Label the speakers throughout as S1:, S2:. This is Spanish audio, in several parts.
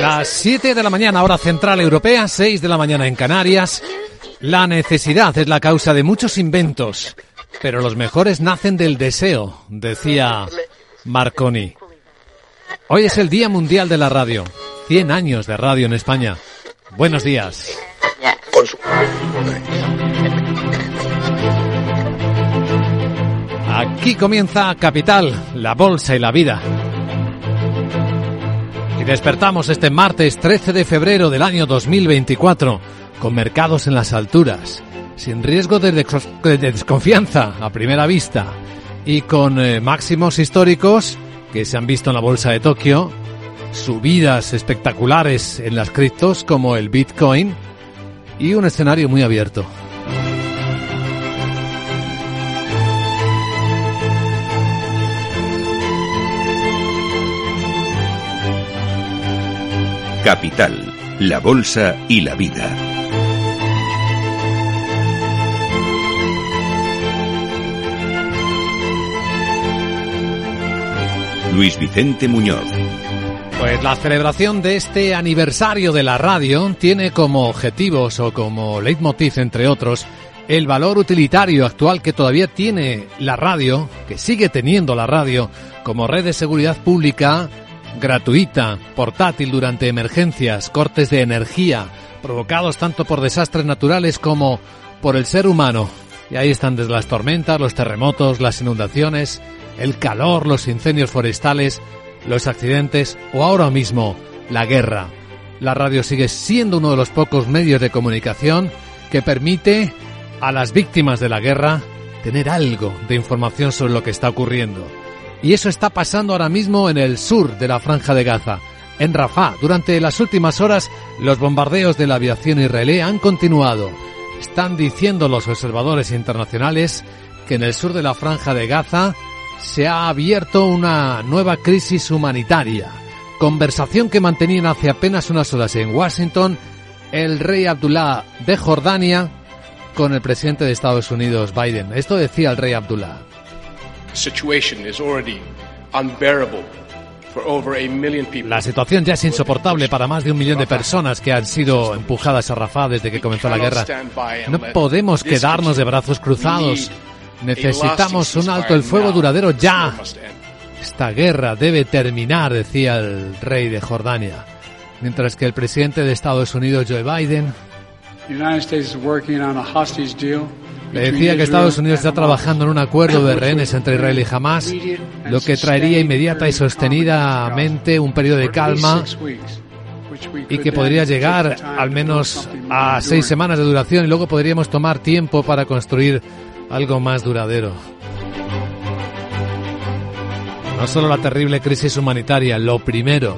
S1: Las 7 de la mañana, hora central europea, 6 de la mañana en Canarias. La necesidad es la causa de muchos inventos, pero los mejores nacen del deseo, decía Marconi. Hoy es el Día Mundial de la Radio. 100 años de radio en España. Buenos días. Aquí comienza Capital, la bolsa y la vida. Y despertamos este martes 13 de febrero del año 2024 con mercados en las alturas, sin riesgo de, desconfianza a primera vista y con eh, máximos históricos que se han visto en la bolsa de Tokio, subidas espectaculares en las criptos como el Bitcoin y un escenario muy abierto.
S2: Capital, la Bolsa y la Vida. Luis Vicente Muñoz.
S1: Pues la celebración de este aniversario de la radio tiene como objetivos o como leitmotiv, entre otros, el valor utilitario actual que todavía tiene la radio, que sigue teniendo la radio, como red de seguridad pública gratuita, portátil durante emergencias, cortes de energía, provocados tanto por desastres naturales como por el ser humano. Y ahí están desde las tormentas, los terremotos, las inundaciones, el calor, los incendios forestales, los accidentes o ahora mismo la guerra. La radio sigue siendo uno de los pocos medios de comunicación que permite a las víctimas de la guerra tener algo de información sobre lo que está ocurriendo. Y eso está pasando ahora mismo en el sur de la franja de Gaza. En Rafah, durante las últimas horas, los bombardeos de la aviación israelí han continuado. Están diciendo los observadores internacionales que en el sur de la franja de Gaza se ha abierto una nueva crisis humanitaria. Conversación que mantenían hace apenas unas horas en Washington el rey Abdullah de Jordania con el presidente de Estados Unidos, Biden. Esto decía el rey Abdullah. La situación ya es insoportable para más de un millón de personas que han sido empujadas a Rafah desde que comenzó la guerra. No podemos quedarnos de brazos cruzados. Necesitamos un alto el fuego duradero ya. Esta guerra debe terminar, decía el rey de Jordania. Mientras que el presidente de Estados Unidos, Joe Biden, le decía que Estados Unidos está trabajando en un acuerdo de rehenes entre Israel y Hamas, lo que traería inmediata y sostenidamente un periodo de calma y que podría llegar al menos a seis semanas de duración y luego podríamos tomar tiempo para construir algo más duradero. No solo la terrible crisis humanitaria, lo primero,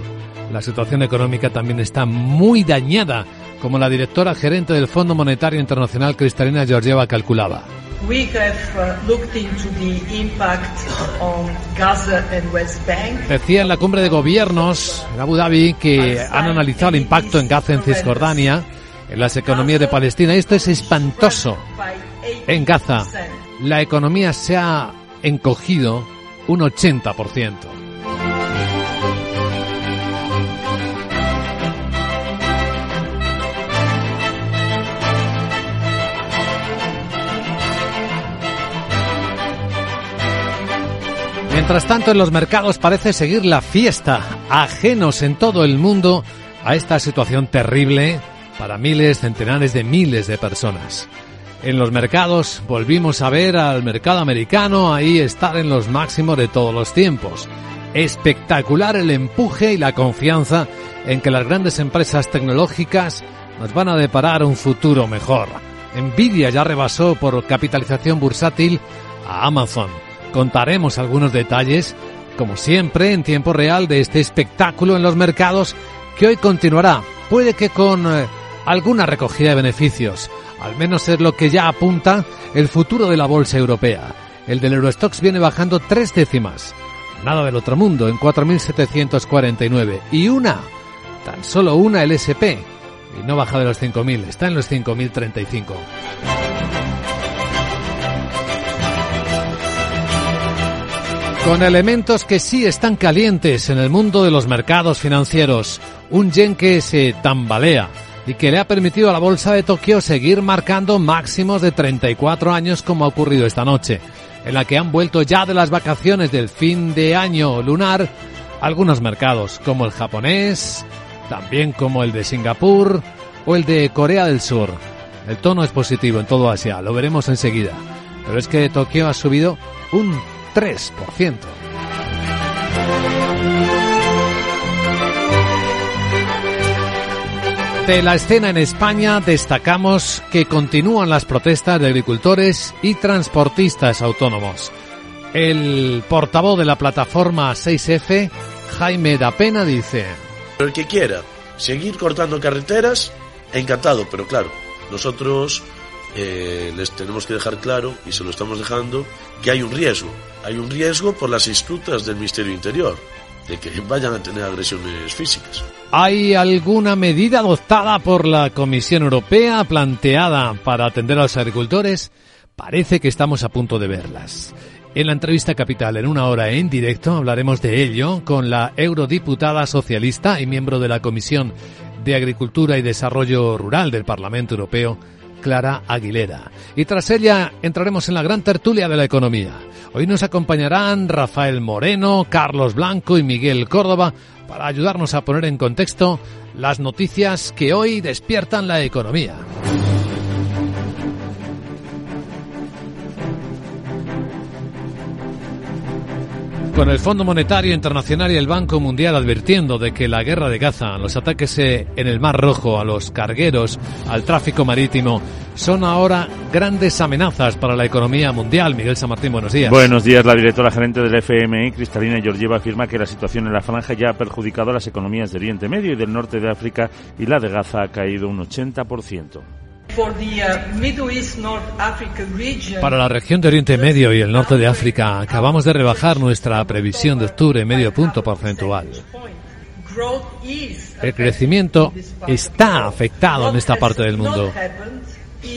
S1: la situación económica también está muy dañada como la directora gerente del Fondo Monetario Internacional Cristalina Georgieva calculaba. Decía en la cumbre de gobiernos en Abu Dhabi que han analizado el impacto en Gaza, en Cisjordania, en las economías de Palestina. Esto es espantoso. En Gaza, la economía se ha encogido un 80%. Mientras tanto, en los mercados parece seguir la fiesta, ajenos en todo el mundo a esta situación terrible para miles, centenares de miles de personas. En los mercados volvimos a ver al mercado americano ahí estar en los máximos de todos los tiempos. Espectacular el empuje y la confianza en que las grandes empresas tecnológicas nos van a deparar un futuro mejor. Nvidia ya rebasó por capitalización bursátil a Amazon. Contaremos algunos detalles, como siempre, en tiempo real de este espectáculo en los mercados que hoy continuará, puede que con eh, alguna recogida de beneficios. Al menos es lo que ya apunta el futuro de la bolsa europea. El del Eurostox viene bajando tres décimas. Nada del otro mundo, en 4.749. Y una, tan solo una el SP. Y no baja de los 5.000, está en los 5.035. Con elementos que sí están calientes en el mundo de los mercados financieros. Un yen que se tambalea y que le ha permitido a la bolsa de Tokio seguir marcando máximos de 34 años como ha ocurrido esta noche, en la que han vuelto ya de las vacaciones del fin de año lunar algunos mercados, como el japonés, también como el de Singapur o el de Corea del Sur. El tono es positivo en todo Asia, lo veremos enseguida. Pero es que Tokio ha subido un 3%. De la escena en España destacamos que continúan las protestas de agricultores y transportistas autónomos. El portavoz de la plataforma 6F, Jaime Dapena, dice...
S3: El que quiera seguir cortando carreteras, encantado, pero claro, nosotros eh, les tenemos que dejar claro, y se lo estamos dejando, que hay un riesgo. Hay un riesgo por las instructas del Ministerio Interior, de que vayan a tener agresiones físicas.
S1: ¿Hay alguna medida adoptada por la Comisión Europea planteada para atender a los agricultores? Parece que estamos a punto de verlas. En la entrevista capital, en una hora en directo, hablaremos de ello con la eurodiputada socialista y miembro de la Comisión de Agricultura y Desarrollo Rural del Parlamento Europeo, Clara Aguilera. Y tras ella entraremos en la gran tertulia de la economía. Hoy nos acompañarán Rafael Moreno, Carlos Blanco y Miguel Córdoba para ayudarnos a poner en contexto las noticias que hoy despiertan la economía. Con el Fondo Monetario Internacional y el Banco Mundial advirtiendo de que la guerra de Gaza, los ataques en el Mar Rojo, a los cargueros, al tráfico marítimo, son ahora grandes amenazas para la economía mundial. Miguel San Martín, buenos días.
S4: Buenos días. La directora gerente del FMI, Cristalina Georgieva, afirma que la situación en la franja ya ha perjudicado a las economías de Oriente Medio y del norte de África y la de Gaza ha caído un 80%.
S1: Para la región de Oriente Medio y el norte de África, acabamos de rebajar nuestra previsión de octubre medio punto porcentual. El crecimiento está afectado en esta parte del mundo.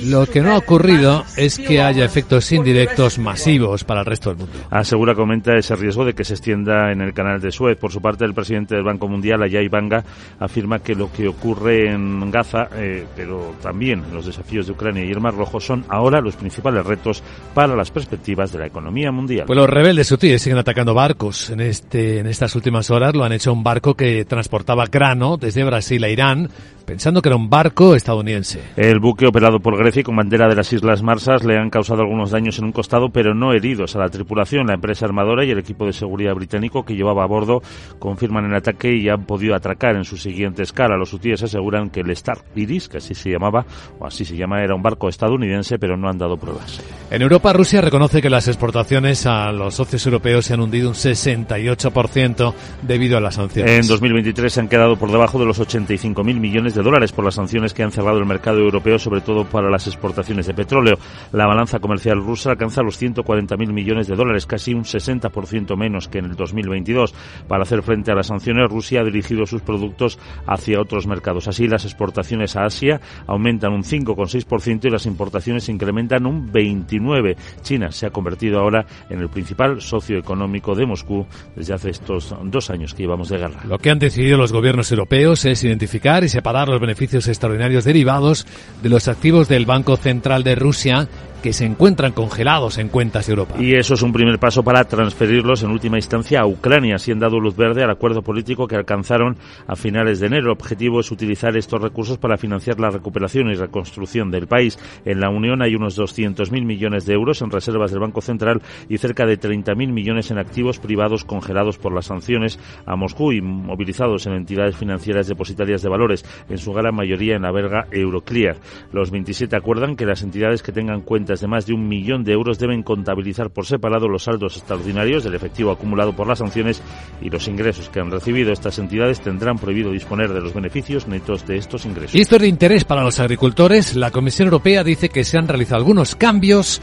S1: Lo que no ha ocurrido es que haya efectos indirectos masivos para el resto del mundo.
S4: Asegura que aumenta ese riesgo de que se extienda en el canal de Suez. Por su parte, el presidente del Banco Mundial, Ayay Banga, afirma que lo que ocurre en Gaza, eh, pero también los desafíos de Ucrania y el Mar Rojo, son ahora los principales retos para las perspectivas de la economía mundial.
S1: Pues los rebeldes hutíes siguen atacando barcos. En, este, en estas últimas horas lo han hecho un barco que transportaba grano desde Brasil a Irán, pensando que era un barco estadounidense.
S4: El buque operado por Grecia y con bandera de las Islas Marsas le han causado algunos daños en un costado, pero no heridos a la tripulación. La empresa armadora y el equipo de seguridad británico que llevaba a bordo confirman el ataque y han podido atracar en su siguiente escala. Los hutíes aseguran que el Star Iris, que así se llamaba, o así se llama, era un barco estadounidense, pero no han dado pruebas.
S1: En Europa, Rusia reconoce que las exportaciones a los socios europeos se han hundido un 68% debido a las sanciones.
S4: En 2023 se han quedado por debajo de los 85.000 millones de dólares por las sanciones que han cerrado el mercado europeo, sobre todo para las exportaciones de petróleo. La balanza comercial rusa alcanza los 140.000 millones de dólares, casi un 60% menos que en el 2022. Para hacer frente a las sanciones, Rusia ha dirigido sus productos hacia otros mercados. Así, las exportaciones a Asia aumentan un 5,6% y las importaciones incrementan un 29%. China se ha convertido ahora en el principal socio económico de Moscú desde hace estos dos años que llevamos de guerra.
S1: Lo que han decidido los gobiernos europeos es identificar y separar los beneficios extraordinarios derivados de los activos del Banco Central de Rusia que se encuentran congelados en cuentas de Europa.
S4: Y eso es un primer paso para transferirlos en última instancia a Ucrania, si han dado luz verde al acuerdo político que alcanzaron a finales de enero. El objetivo es utilizar estos recursos para financiar la recuperación y reconstrucción del país. En la Unión hay unos 200.000 millones de euros en reservas del Banco Central y cerca de 30.000 millones en activos privados congelados por las sanciones a Moscú y movilizados en entidades financieras depositarias de valores, en su gran mayoría en la verga Euroclear. Los 27 acuerdan que las entidades que tengan de más de un millón de euros deben contabilizar por separado los saldos extraordinarios del efectivo acumulado por las sanciones y los ingresos que han recibido. Estas entidades tendrán prohibido disponer de los beneficios netos de estos ingresos.
S1: Y esto es de interés para los agricultores. La Comisión Europea dice que se han realizado algunos cambios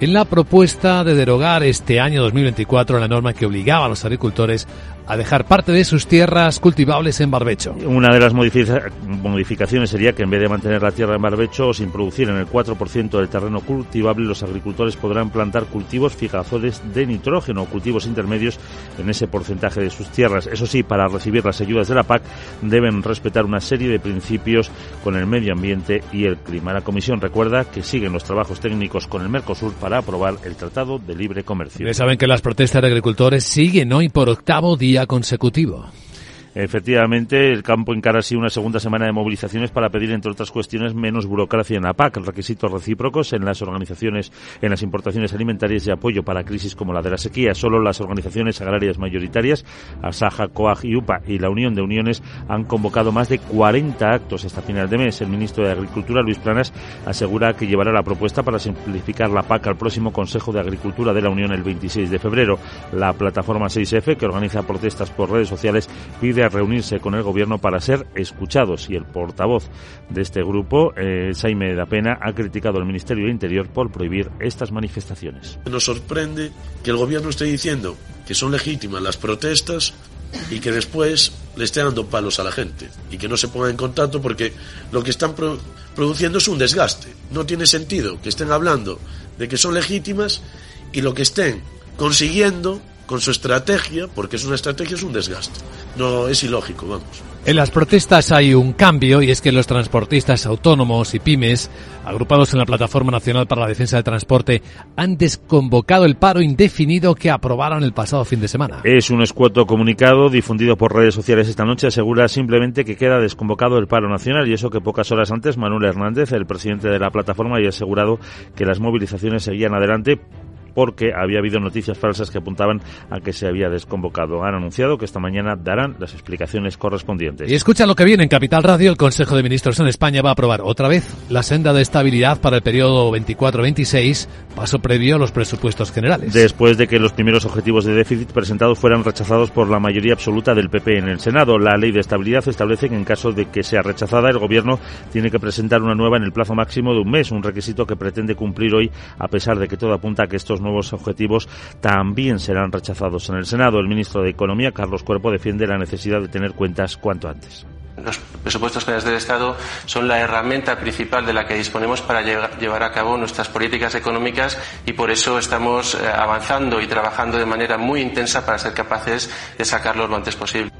S1: en la propuesta de derogar este año 2024 la norma que obligaba a los agricultores a dejar parte de sus tierras cultivables en barbecho.
S4: Una de las modificaciones sería que en vez de mantener la tierra en barbecho o sin producir en el 4% del terreno cultivable, los agricultores podrán plantar cultivos fijadores de nitrógeno o cultivos intermedios en ese porcentaje de sus tierras. Eso sí, para recibir las ayudas de la PAC deben respetar una serie de principios con el medio ambiente y el clima. La Comisión recuerda que siguen los trabajos técnicos con el Mercosur para aprobar el Tratado de Libre Comercio.
S1: Ya saben que las protestas de agricultores siguen hoy por octavo día consecutivo.
S4: Efectivamente, el campo encara así una segunda semana de movilizaciones para pedir, entre otras cuestiones, menos burocracia en la PAC, requisitos recíprocos en las organizaciones, en las importaciones alimentarias y apoyo para crisis como la de la sequía. Solo las organizaciones agrarias mayoritarias, Asaja, COAG y UPA y la Unión de Uniones han convocado más de 40 actos hasta final de mes. El ministro de Agricultura, Luis Planas, asegura que llevará la propuesta para simplificar la PAC al próximo Consejo de Agricultura de la Unión el 26 de febrero. La plataforma 6F, que organiza protestas por redes sociales, pide reunirse con el gobierno para ser escuchados y el portavoz de este grupo, eh, Jaime da Pena, ha criticado al Ministerio de Interior por prohibir estas manifestaciones.
S3: Nos sorprende que el gobierno esté diciendo que son legítimas las protestas y que después le esté dando palos a la gente y que no se ponga en contacto porque lo que están produciendo es un desgaste. No tiene sentido que estén hablando de que son legítimas y lo que estén consiguiendo con su estrategia, porque es una estrategia, es un desgaste. No es ilógico, vamos.
S1: En las protestas hay un cambio y es que los transportistas autónomos y pymes, agrupados en la Plataforma Nacional para la Defensa del Transporte, han desconvocado el paro indefinido que aprobaron el pasado fin de semana.
S4: Es un escueto comunicado difundido por redes sociales esta noche. Asegura simplemente que queda desconvocado el paro nacional y eso que pocas horas antes Manuel Hernández, el presidente de la plataforma, había asegurado que las movilizaciones seguían adelante porque había habido noticias falsas que apuntaban a que se había desconvocado. Han anunciado que esta mañana darán las explicaciones correspondientes.
S1: Y escucha lo que viene en Capital Radio. El Consejo de Ministros en España va a aprobar otra vez la senda de estabilidad para el periodo 24-26, paso previo a los presupuestos generales.
S4: Después de que los primeros objetivos de déficit presentados fueran rechazados por la mayoría absoluta del PP en el Senado, la ley de estabilidad establece que en caso de que sea rechazada, el Gobierno tiene que presentar una nueva en el plazo máximo de un mes, un requisito que pretende cumplir hoy, a pesar de que todo apunta a que estos nuevos objetivos también serán rechazados en el Senado. El ministro de Economía, Carlos Cuerpo, defiende la necesidad de tener cuentas cuanto antes.
S5: Los presupuestos generales del Estado son la herramienta principal de la que disponemos para llevar a cabo nuestras políticas económicas y por eso estamos eh, avanzando y trabajando de manera muy intensa para ser capaces de sacarlos lo antes posible.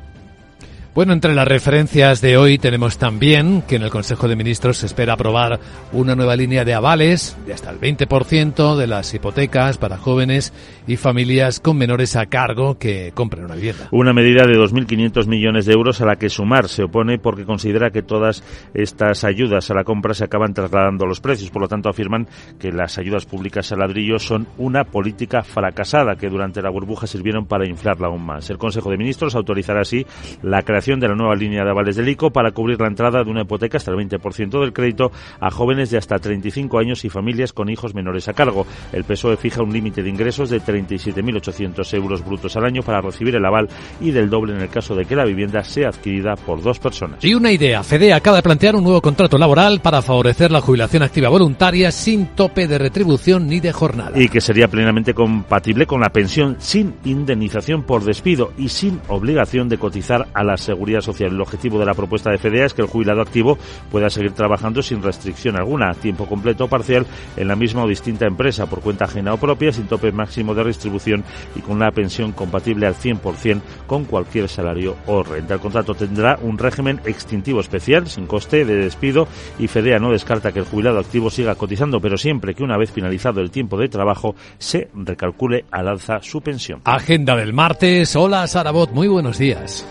S1: Bueno, entre las referencias de hoy tenemos también que en el Consejo de Ministros se espera aprobar una nueva línea de avales de hasta el 20% de las hipotecas para jóvenes y familias con menores a cargo que compren una vivienda.
S4: Una medida de 2.500 millones de euros a la que Sumar se opone porque considera que todas estas ayudas a la compra se acaban trasladando los precios. Por lo tanto, afirman que las ayudas públicas al ladrillo son una política fracasada que durante la burbuja sirvieron para inflarla aún más. El Consejo de Ministros autorizará así la creación de la nueva línea de avales del ICO para cubrir la entrada de una hipoteca hasta el 20% del crédito a jóvenes de hasta 35 años y familias con hijos menores a cargo. El PSOE fija un límite de ingresos de 37.800 euros brutos al año para recibir el aval y del doble en el caso de que la vivienda sea adquirida por dos personas.
S1: Y una idea. FEDE acaba de plantear un nuevo contrato laboral para favorecer la jubilación activa voluntaria sin tope de retribución ni de jornada.
S4: Y que sería plenamente compatible con la pensión sin indemnización por despido y sin obligación de cotizar a la Seguridad Social. El objetivo de la propuesta de FEDEA es que el jubilado activo pueda seguir trabajando sin restricción alguna, tiempo completo o parcial, en la misma o distinta empresa, por cuenta ajena o propia, sin tope máximo de distribución y con una pensión compatible al 100% con cualquier salario o renta. El contrato tendrá un régimen extintivo especial, sin coste de despido, y FEDEA no descarta que el jubilado activo siga cotizando, pero siempre que una vez finalizado el tiempo de trabajo se recalcule al alza su pensión.
S1: Agenda del martes. Hola, Sarabot. Muy buenos días.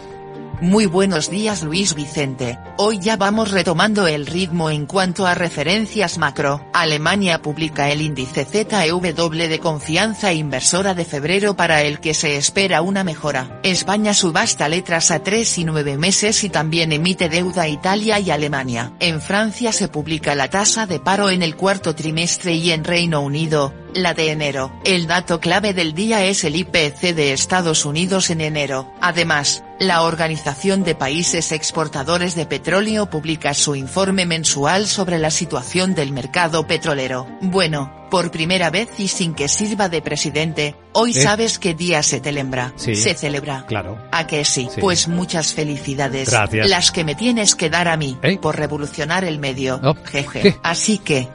S6: Muy buenos días Luis Vicente, hoy ya vamos retomando el ritmo en cuanto a referencias macro. Alemania publica el índice ZEW de confianza inversora de febrero para el que se espera una mejora. España subasta letras a 3 y 9 meses y también emite deuda Italia y Alemania. En Francia se publica la tasa de paro en el cuarto trimestre y en Reino Unido, la de enero. El dato clave del día es el IPC de Estados Unidos en enero. Además, la Organización de Países Exportadores de Petróleo publica su informe mensual sobre la situación del mercado petrolero. Bueno, por primera vez y sin que sirva de presidente, hoy
S1: ¿Eh?
S6: sabes qué día se celebra.
S1: Sí.
S6: Se celebra.
S1: Claro.
S6: ¿A que sí?
S1: Sí.
S6: Pues muchas felicidades.
S1: Gracias.
S6: Las que me tienes que dar a mí,
S1: ¿Eh?
S6: por revolucionar el medio.
S1: Oh,
S6: Jeje.
S1: ¿qué?
S6: Así que...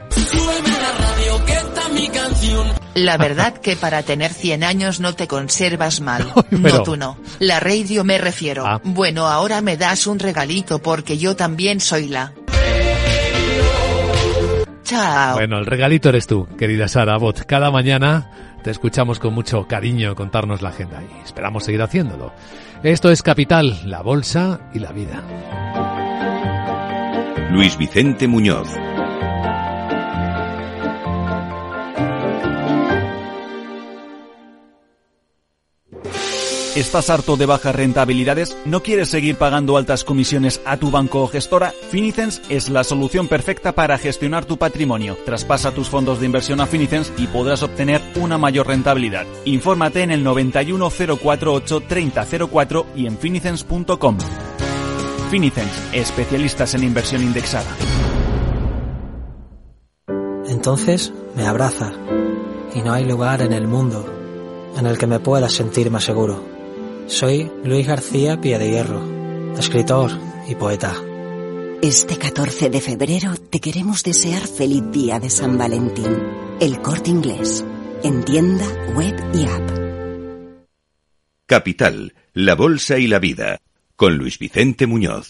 S6: La verdad que para tener 100 años no te conservas mal.
S1: Pero-
S6: No tú no. La radio me refiero.
S1: Ah.
S6: Bueno ahora me das un regalito porque yo también soy la... Chao.
S1: Bueno, el regalito eres tú, querida Sara Bot. Cada mañana te escuchamos con mucho cariño contarnos la agenda y esperamos seguir haciéndolo. Esto es Capital, la bolsa y la vida.
S2: Luis Vicente Muñoz.
S7: ¿Estás harto de bajas rentabilidades? ¿No quieres seguir pagando altas comisiones a tu banco o gestora? Finicens es la solución perfecta para gestionar tu patrimonio. Traspasa tus fondos de inversión a Finicens y podrás obtener una mayor rentabilidad. Infórmate en el 91 048 3004 y en finicens.com. Finicens, especialistas en inversión indexada.
S8: Entonces me abraza y no hay lugar en el mundo en el que me pueda sentir más seguro. Soy Luis García Piedehierro, escritor y poeta.
S9: Este 14 de febrero te queremos desear feliz día de San Valentín. El corte inglés. En tienda, web y app.
S2: Capital, la bolsa y la vida. Con Luis Vicente Muñoz.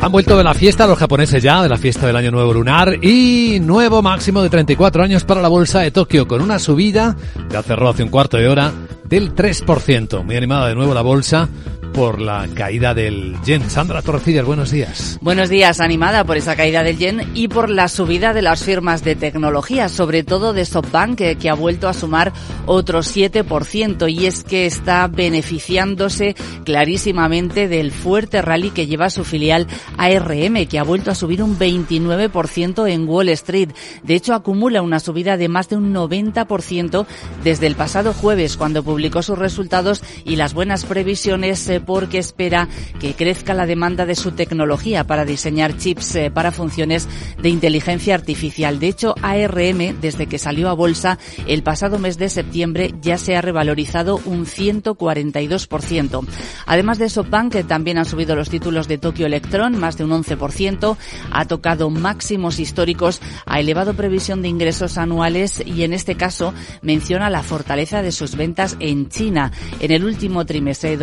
S1: Han vuelto de la fiesta los japoneses ya, de la fiesta del Año Nuevo Lunar y nuevo máximo de 34 años para la bolsa de Tokio con una subida, ya cerró hace un cuarto de hora, del 3%. Muy animada de nuevo la bolsa por la caída del yen. Sandra Torrecillas, buenos días.
S10: Buenos días, animada por esa caída del yen y por la subida de las firmas de tecnología, sobre todo de SoftBank, que, que ha vuelto a sumar otro 7%, y es que está beneficiándose clarísimamente del fuerte rally que lleva su filial ARM, que ha vuelto a subir un 29% en Wall Street. De hecho, acumula una subida de más de un 90% desde el pasado jueves, cuando publicó sus resultados y las buenas previsiones eh, porque espera que crezca la demanda de su tecnología para diseñar chips eh, para funciones de inteligencia artificial. De hecho, ARM, desde que salió a bolsa el pasado mes de septiembre, ya se ha revalorizado un 142%. Además de SoftBank, también han subido los títulos de Tokyo Electron, más de un 11%, ha tocado máximos históricos, ha elevado previsión de ingresos anuales y en este caso menciona la fortaleza de sus ventas en China. En el último trimestre de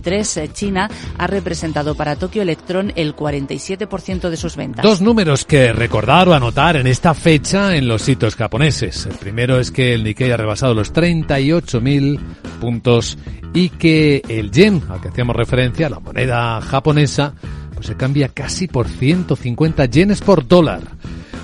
S10: 2023, eh, China ha representado para Tokyo Electron el 47% de sus ventas.
S1: Dos números que recordar o anotar en esta fecha en los sitios japoneses. El primero es que el Nikkei ha rebasado los 38.000 puntos y que el yen, al que hacíamos referencia, la moneda japonesa, pues se cambia casi por 150 yenes por dólar.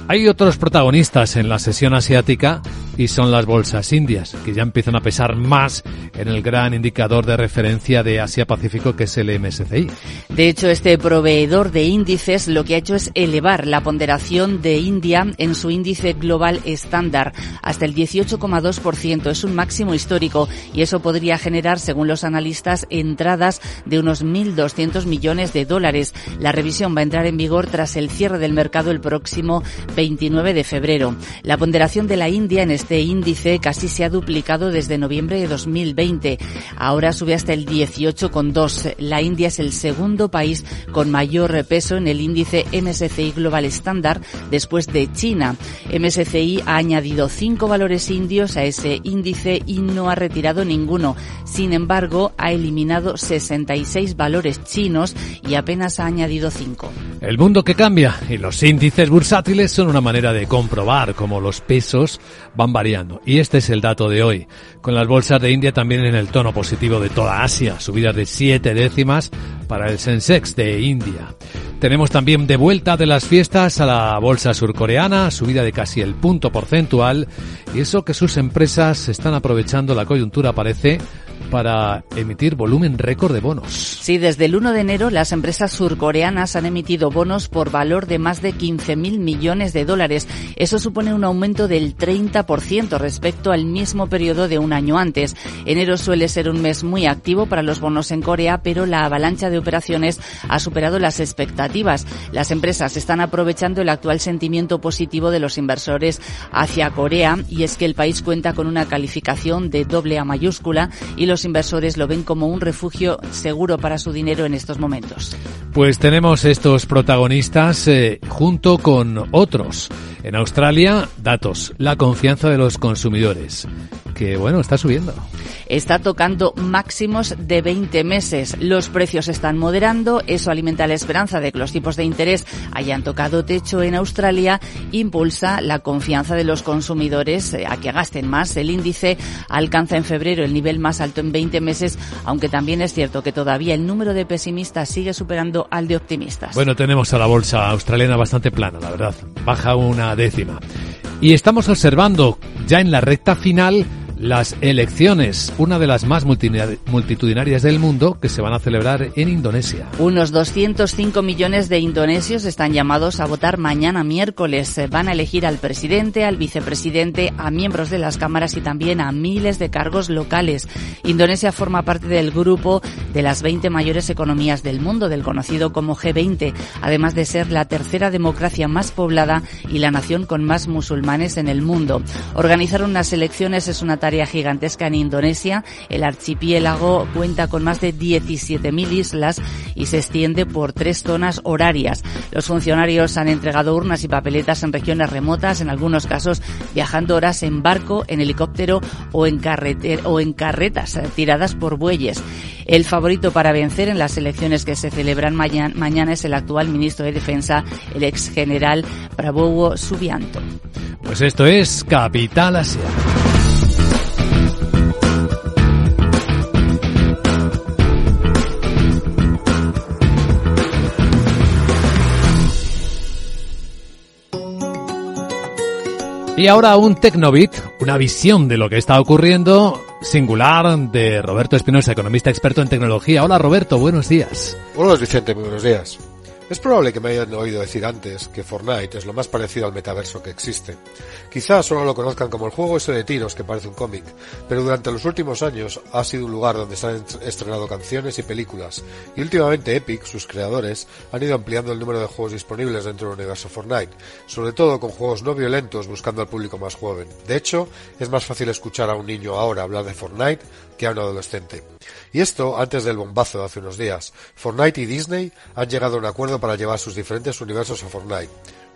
S1: Hay otros protagonistas en la sesión asiática y son las bolsas indias, que ya empiezan a pesar más en el gran indicador de referencia de Asia-Pacífico que es el MSCI.
S10: De hecho, este proveedor de índices lo que ha hecho es elevar la ponderación de India en su índice global estándar hasta el 18,2%. Es un máximo histórico y eso podría generar, según los analistas, entradas de unos 1.200 millones de dólares. La revisión va a entrar en vigor tras el cierre del mercado el próximo 29 de febrero. La ponderación de la India en este índice casi se ha duplicado desde noviembre de 2020. Ahora sube hasta el 18,2. La India es el segundo país con mayor peso en el índice MSCI Global Standard después de China. MSCI ha añadido cinco valores indios a ese índice y no ha retirado ninguno. Sin embargo, ha eliminado 66 valores chinos y apenas ha añadido cinco.
S1: El mundo que cambia y los índices bursátiles son una manera de comprobar cómo los pesos van variando. Y este es el dato de hoy, con las bolsas de India también en el tono positivo de toda Asia, subidas de siete décimas para el Sensex de India. Tenemos también de vuelta de las fiestas a la bolsa surcoreana, subida de casi el punto porcentual, y eso que sus empresas están aprovechando la coyuntura parece para emitir volumen récord de bonos.
S10: Sí, desde el 1 de enero las empresas surcoreanas han emitido bonos por valor de más de 15.000 millones de dólares. Eso supone un aumento del 30% respecto al mismo periodo de un año antes. Enero suele ser un mes muy activo para los bonos en Corea, pero la avalancha de operaciones ha superado las expectativas. Las empresas están aprovechando el actual sentimiento positivo de los inversores hacia Corea y es que el país cuenta con una calificación de doble A mayúscula y los inversores lo ven como un refugio seguro para su dinero en estos momentos.
S1: Pues tenemos estos protagonistas eh, junto con otros. En Australia, datos, la confianza de los consumidores, que bueno, está subiendo
S10: está tocando máximos de 20 meses. Los precios están moderando, eso alimenta la esperanza de que los tipos de interés hayan tocado techo en Australia, impulsa la confianza de los consumidores eh, a que gasten más. El índice alcanza en febrero el nivel más alto en 20 meses, aunque también es cierto que todavía el número de pesimistas sigue superando al de optimistas.
S1: Bueno, tenemos a la bolsa australiana bastante plana, la verdad. Baja una décima. Y estamos observando ya en la recta final las elecciones, una de las más multitudinarias del mundo, que se van a celebrar en Indonesia.
S10: Unos 205 millones de indonesios están llamados a votar mañana miércoles. Van a elegir al presidente, al vicepresidente, a miembros de las cámaras y también a miles de cargos locales. Indonesia forma parte del grupo de las 20 mayores economías del mundo, del conocido como G20, además de ser la tercera democracia más poblada y la nación con más musulmanes en el mundo. Organizar unas elecciones es una gigantesca en Indonesia. El archipiélago cuenta con más de 17.000 islas y se extiende por tres zonas horarias. Los funcionarios han entregado urnas y papeletas en regiones remotas, en algunos casos viajando horas en barco, en helicóptero o en, o en carretas tiradas por bueyes. El favorito para vencer en las elecciones que se celebran mañana, mañana es el actual ministro de Defensa, el ex general Prabowo Subianto.
S1: Pues esto es Capital Asia. Y ahora un Tecnobit, una visión de lo que está ocurriendo singular de Roberto Espinosa, economista experto en tecnología. Hola Roberto, buenos días.
S11: Hola Vicente, muy buenos días. Es probable que me hayan oído decir antes que Fortnite es lo más parecido al metaverso que existe. Quizás solo lo conozcan como el juego ese de tiros que parece un cómic, pero durante los últimos años ha sido un lugar donde se han estrenado canciones y películas, y últimamente Epic, sus creadores, han ido ampliando el número de juegos disponibles dentro del universo Fortnite, sobre todo con juegos no violentos buscando al público más joven. De hecho, es más fácil escuchar a un niño ahora hablar de Fortnite que a un adolescente. Y esto antes del bombazo de hace unos días. Fortnite y Disney han llegado a un acuerdo para llevar sus diferentes universos a Fortnite.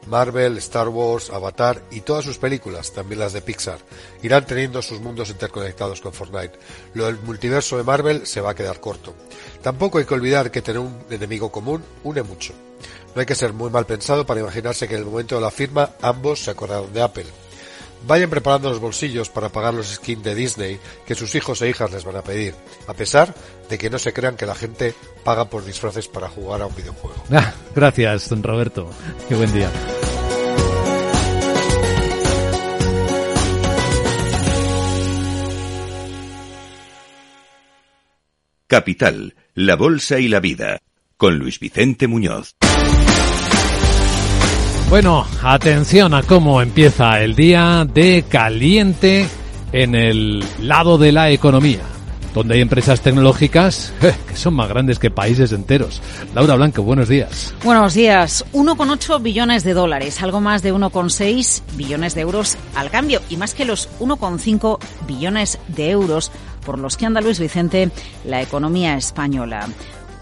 S11: Marvel, Star Wars, Avatar y todas sus películas, también las de Pixar, irán teniendo sus mundos interconectados con Fortnite. Lo del multiverso de Marvel se va a quedar corto. Tampoco hay que olvidar que tener un enemigo común une mucho. No hay que ser muy mal pensado para imaginarse que en el momento de la firma ambos se acordaron de Apple. Vayan preparando los bolsillos para pagar los skins de Disney que sus hijos e hijas les van a pedir, a pesar de que no se crean que la gente paga por disfraces para jugar a un videojuego.
S1: Ah, gracias, don Roberto. Qué buen día.
S2: Capital, la Bolsa y la Vida, con Luis Vicente Muñoz.
S1: Bueno, atención a cómo empieza el día de caliente en el lado de la economía, donde hay empresas tecnológicas que son más grandes que países enteros. Laura Blanco, buenos días.
S12: Buenos días. 1,8 billones de dólares, algo más de 1,6 billones de euros al cambio y más que los 1,5 billones de euros por los que anda Luis Vicente la economía española.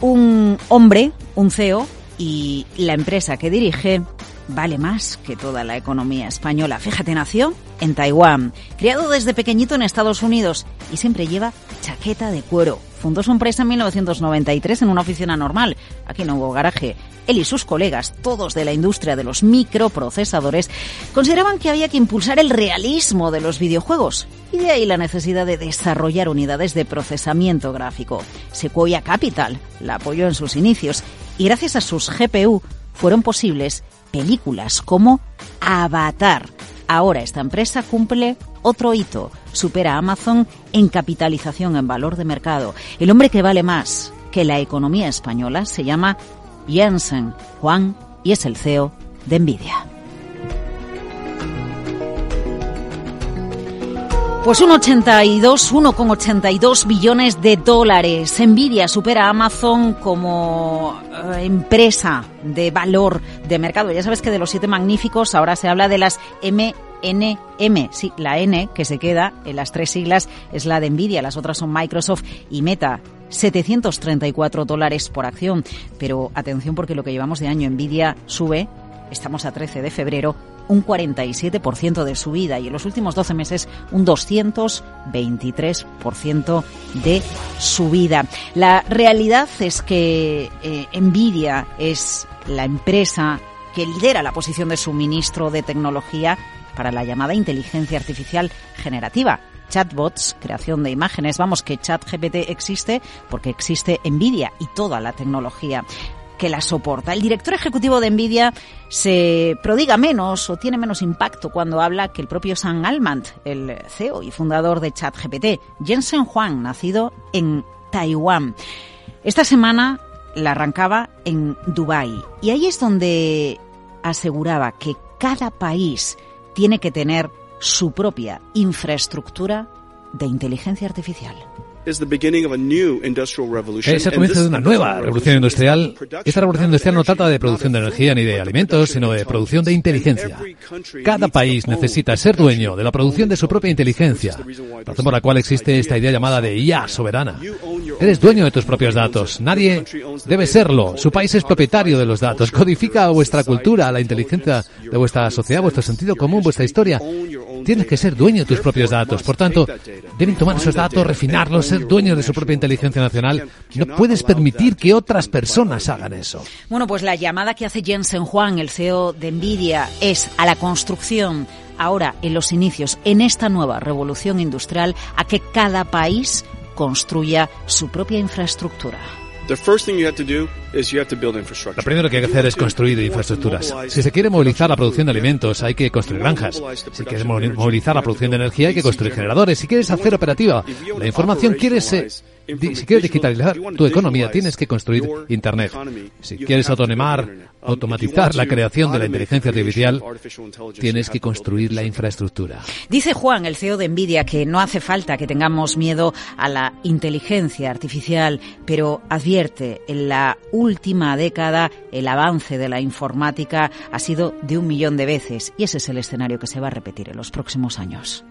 S12: Un hombre, un CEO y la empresa que dirige vale más que toda la economía española. Fíjate, nació en Taiwán, criado desde pequeñito en Estados Unidos y siempre lleva chaqueta de cuero. Fundó su empresa en 1993 en una oficina normal. Aquí no hubo garaje. Él y sus colegas, todos de la industria de los microprocesadores, consideraban que había que impulsar el realismo de los videojuegos. Y de ahí la necesidad de desarrollar unidades de procesamiento gráfico. Sequoia Capital la apoyó en sus inicios Y gracias a sus GPU fueron posibles películas como Avatar. Ahora esta empresa cumple otro hito, supera a Amazon en capitalización en valor de mercado. El hombre que vale más que la economía española se llama Jensen Juan y es el CEO de Nvidia. Pues un 82, 1,82 billones de dólares. Nvidia supera a Amazon como eh, empresa de valor de mercado. Ya sabes que de los siete magníficos ahora se habla de las MNM. Sí, la N que se queda en las tres siglas es la de Nvidia, las otras son Microsoft y Meta. 734 dólares por acción. Pero atención porque lo que llevamos de año Nvidia sube, estamos a 13 de febrero, un 47% de subida y en los últimos 12 meses un 223% de subida. La realidad es que eh, Nvidia es la empresa que lidera la posición de suministro de tecnología para la llamada inteligencia artificial generativa. Chatbots, creación de imágenes, vamos que ChatGPT existe porque existe Nvidia y toda la tecnología que la soporta. El director ejecutivo de Nvidia se prodiga menos o tiene menos impacto cuando habla que el propio Sam Altman, el CEO y fundador de ChatGPT, Jensen Huang, nacido en Taiwán. Esta semana la arrancaba en Dubái y ahí es donde aseguraba que cada país tiene que tener su propia infraestructura de inteligencia artificial.
S1: Es el comienzo de una nueva revolución industrial. Esta revolución industrial no trata de producción de energía ni de alimentos, sino de producción de inteligencia. Cada país necesita ser dueño de la producción de su propia inteligencia, razón por la cual existe esta idea llamada de IA soberana. Eres dueño de tus propios datos. Nadie debe serlo. Su país es propietario de los datos. Codifica vuestra cultura, la inteligencia de vuestra sociedad, vuestro sentido común, vuestra historia. Tienes que ser dueño de tus propios datos. Por tanto, deben tomar esos datos, refinarlos, ser dueños de su propia inteligencia nacional. No puedes permitir que otras personas hagan eso.
S12: Bueno, pues la llamada que hace Jensen Juan, el CEO de Nvidia, es a la construcción ahora en los inicios, en esta nueva revolución industrial, a que cada país construya su propia infraestructura.
S1: Lo primero que hay que hacer es construir infraestructuras. Si se quiere movilizar la producción de alimentos, hay que construir granjas. Si quieres movilizar la producción de energía, hay que construir generadores. Si quieres hacer operativa la información, quieres si quieres digitalizar tu economía, tienes que construir Internet. Si quieres autonomar, automatizar la creación de la inteligencia artificial, tienes que construir la infraestructura.
S12: Dice Juan, el CEO de Nvidia, que no hace falta que tengamos miedo a la inteligencia artificial, pero advierte, en la última década el avance de la informática ha sido de un millón de veces y ese es el escenario que se va a repetir en los próximos años.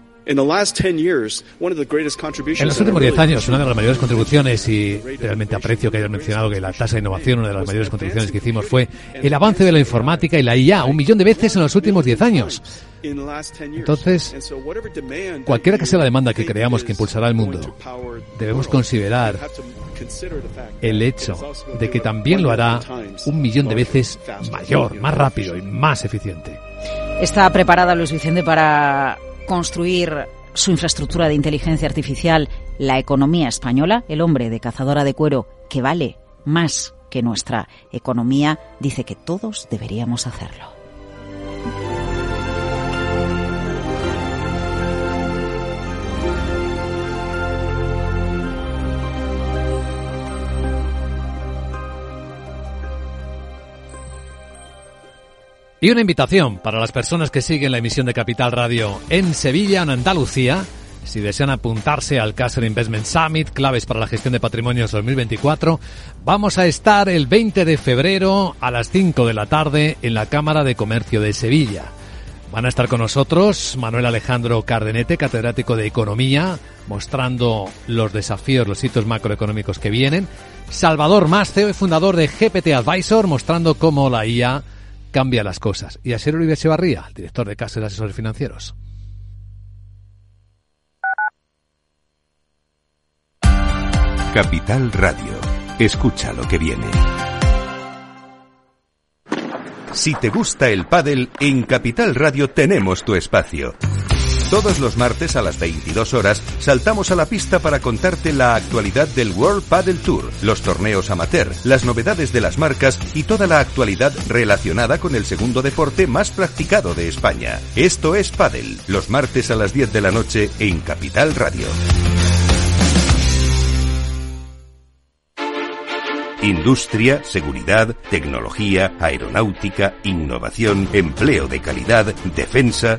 S12: En los
S1: últimos 10 años, una de las mayores contribuciones, y realmente aprecio que hayas mencionado que la tasa de innovación, una de las mayores contribuciones que hicimos fue el avance de la informática y la IA, un millón de veces en los últimos 10 años. Entonces, cualquiera que sea la demanda que creamos que impulsará el mundo, debemos considerar el hecho de que también lo hará un millón de veces mayor, más rápido y más eficiente.
S12: Está preparada Luis Vicente para construir su infraestructura de inteligencia artificial, la economía española, el hombre de cazadora de cuero, que vale más que nuestra economía, dice que todos deberíamos hacerlo.
S1: Y una invitación para las personas que siguen la emisión de Capital Radio en Sevilla, en Andalucía. Si desean apuntarse al Castle Investment Summit, claves para la gestión de patrimonios 2024, vamos a estar el 20 de febrero a las 5 de la tarde en la Cámara de Comercio de Sevilla. Van a estar con nosotros Manuel Alejandro Cardenete, catedrático de Economía, mostrando los desafíos, los hitos macroeconómicos que vienen. Salvador Mas, CEO y fundador de GPT Advisor, mostrando cómo la IA cambia las cosas. Y Asier Uribe Echevarría, director de Casa de Asesores Financieros.
S2: Capital Radio. Escucha lo que viene. Si te gusta el pádel, en Capital Radio tenemos tu espacio. Todos los martes a las 22 horas saltamos a la pista para contarte la actualidad del World Padel Tour, los torneos amateur, las novedades de las marcas y toda la actualidad relacionada con el segundo deporte más practicado de España. Esto es Padel, los martes a las 10 de la noche en Capital Radio. Industria, seguridad, tecnología, aeronáutica, innovación, empleo de calidad, defensa.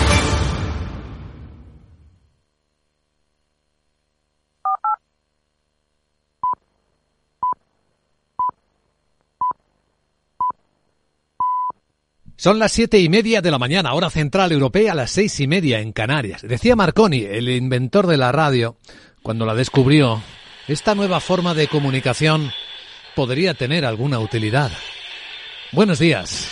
S1: Son las siete y media de la mañana, hora central europea, las seis y media en Canarias. Decía Marconi, el inventor de la radio, cuando la descubrió, esta nueva forma de comunicación podría tener alguna utilidad. Buenos días.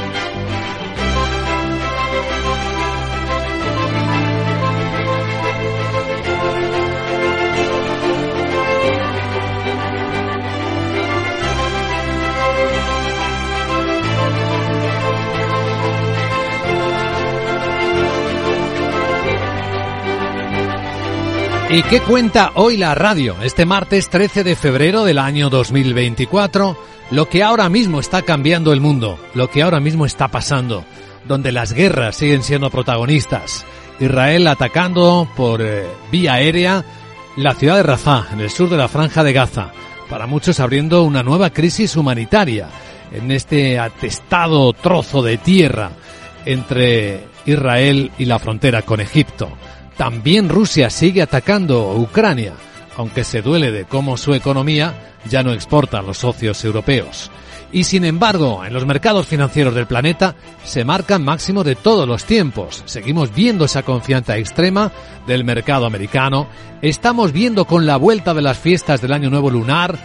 S1: ¿Y qué cuenta hoy la radio? Este martes 13 de febrero del año 2024, lo que ahora mismo está cambiando el mundo, lo que ahora mismo está pasando, donde las guerras siguen siendo protagonistas. Israel atacando por eh, vía aérea la ciudad de Rafah, en el sur de la franja de Gaza, para muchos abriendo una nueva crisis humanitaria en este atestado trozo de tierra entre Israel y la frontera con Egipto. También Rusia sigue atacando Ucrania, aunque se duele de cómo su economía ya no exporta a los socios europeos. Y sin embargo, en los mercados financieros del planeta se marcan máximo de todos los tiempos. Seguimos viendo esa confianza extrema del mercado americano. Estamos viendo con la vuelta de las fiestas del Año Nuevo Lunar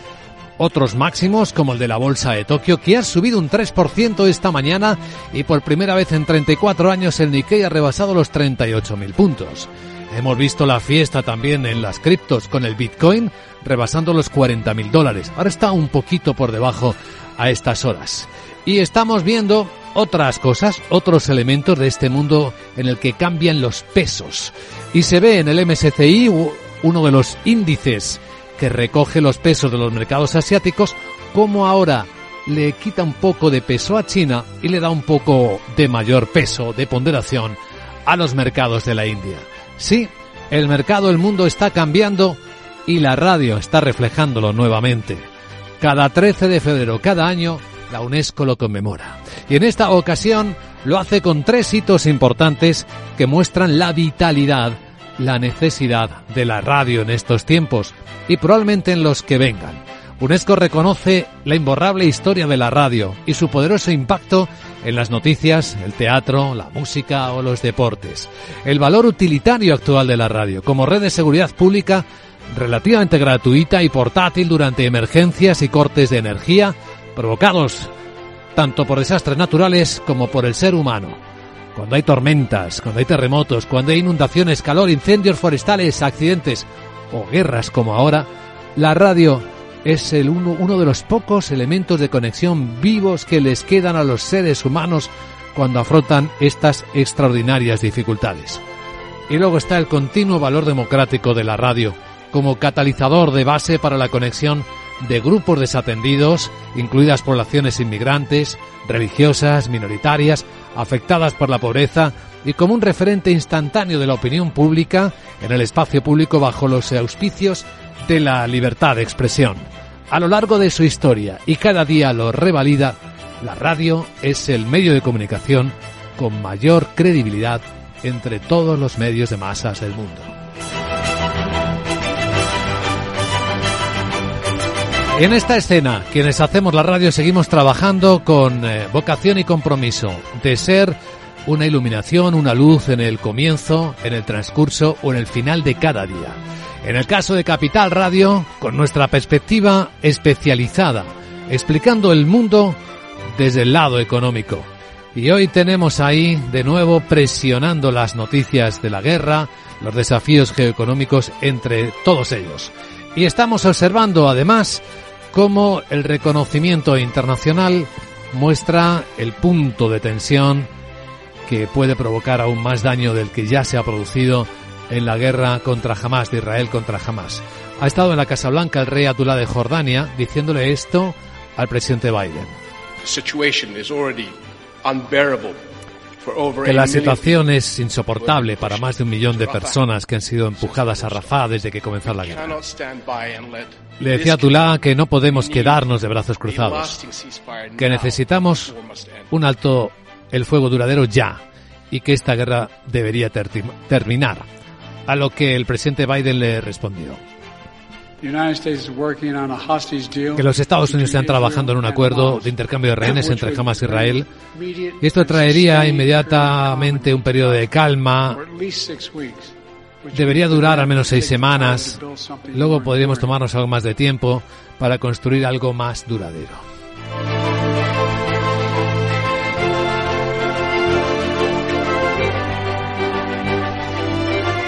S1: otros máximos como el de la Bolsa de Tokio que ha subido un 3% esta mañana y por primera vez en 34 años el Nikkei ha rebasado los 38.000 puntos. Hemos visto la fiesta también en las criptos con el Bitcoin rebasando los 40.000 dólares. Ahora está un poquito por debajo a estas horas. Y estamos viendo otras cosas, otros elementos de este mundo en el que cambian los pesos. Y se ve en el MSCI, uno de los índices que recoge los pesos de los mercados asiáticos, como ahora le quita un poco de peso a China y le da un poco de mayor peso, de ponderación, a los mercados de la India. Sí, el mercado, el mundo está cambiando y la radio está reflejándolo nuevamente. Cada 13 de febrero, cada año, la UNESCO lo conmemora. Y en esta ocasión lo hace con tres hitos importantes que muestran la vitalidad la necesidad de la radio en estos tiempos y probablemente en los que vengan. UNESCO reconoce la imborrable historia de la radio y su poderoso impacto en las noticias, el teatro, la música o los deportes. El valor utilitario actual de la radio como red de seguridad pública relativamente gratuita y portátil durante emergencias y cortes de energía provocados tanto por desastres naturales como por el ser humano cuando hay tormentas, cuando hay terremotos, cuando hay inundaciones, calor, incendios forestales, accidentes o guerras como ahora, la radio es el uno, uno de los pocos elementos de conexión vivos que les quedan a los seres humanos cuando afrontan estas extraordinarias dificultades. Y luego está el continuo valor democrático de la radio, como catalizador de base para la conexión de grupos desatendidos, incluidas poblaciones inmigrantes, religiosas, minoritarias, afectadas por la pobreza y como un referente instantáneo de la opinión pública en el espacio público bajo los auspicios de la libertad de expresión. A lo largo de su historia y cada día lo revalida, la radio es el medio de comunicación con mayor credibilidad entre todos los medios de masas del mundo. En esta escena, quienes hacemos la radio seguimos trabajando con eh, vocación y compromiso de ser una iluminación, una luz en el comienzo, en el transcurso o en el final de cada día. En el caso de Capital Radio, con nuestra perspectiva especializada, explicando el mundo desde el lado económico. Y hoy tenemos ahí de nuevo presionando las noticias de la guerra, los desafíos geoeconómicos entre todos ellos. Y estamos observando además cómo el reconocimiento internacional muestra el punto de tensión que puede provocar aún más daño del que ya se ha producido en la guerra contra Hamas, de Israel contra Hamas. Ha estado en la Casa Blanca el rey Abdullah de Jordania diciéndole esto al presidente Biden. Que la situación es insoportable para más de un millón de personas que han sido empujadas a Rafah desde que comenzó la guerra. Le decía a Abdullah que no podemos quedarnos de brazos cruzados, que necesitamos un alto el fuego duradero ya y que esta guerra debería terminar. A lo que el presidente Biden le respondió. Que los Estados Unidos están trabajando en un acuerdo de intercambio de rehenes entre Hamas y Israel. Y esto traería inmediatamente un periodo de calma. Debería durar al menos seis semanas. Luego podríamos tomarnos algo más de tiempo para construir algo más duradero.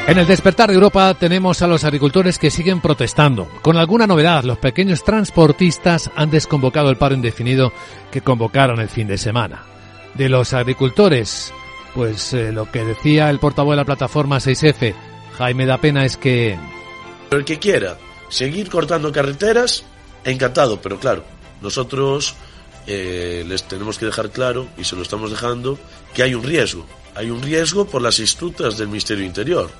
S1: En el despertar de Europa tenemos a los agricultores que siguen protestando. Con alguna novedad, los pequeños transportistas han desconvocado el paro indefinido que convocaron el fin de semana. De los agricultores, pues eh, lo que decía el portavoz de la plataforma 6F, Jaime da Pena, es que...
S3: El que quiera seguir cortando carreteras, encantado, pero claro, nosotros eh, les tenemos que dejar claro, y se lo estamos dejando, que hay un riesgo. Hay un riesgo por las estructuras del Ministerio Interior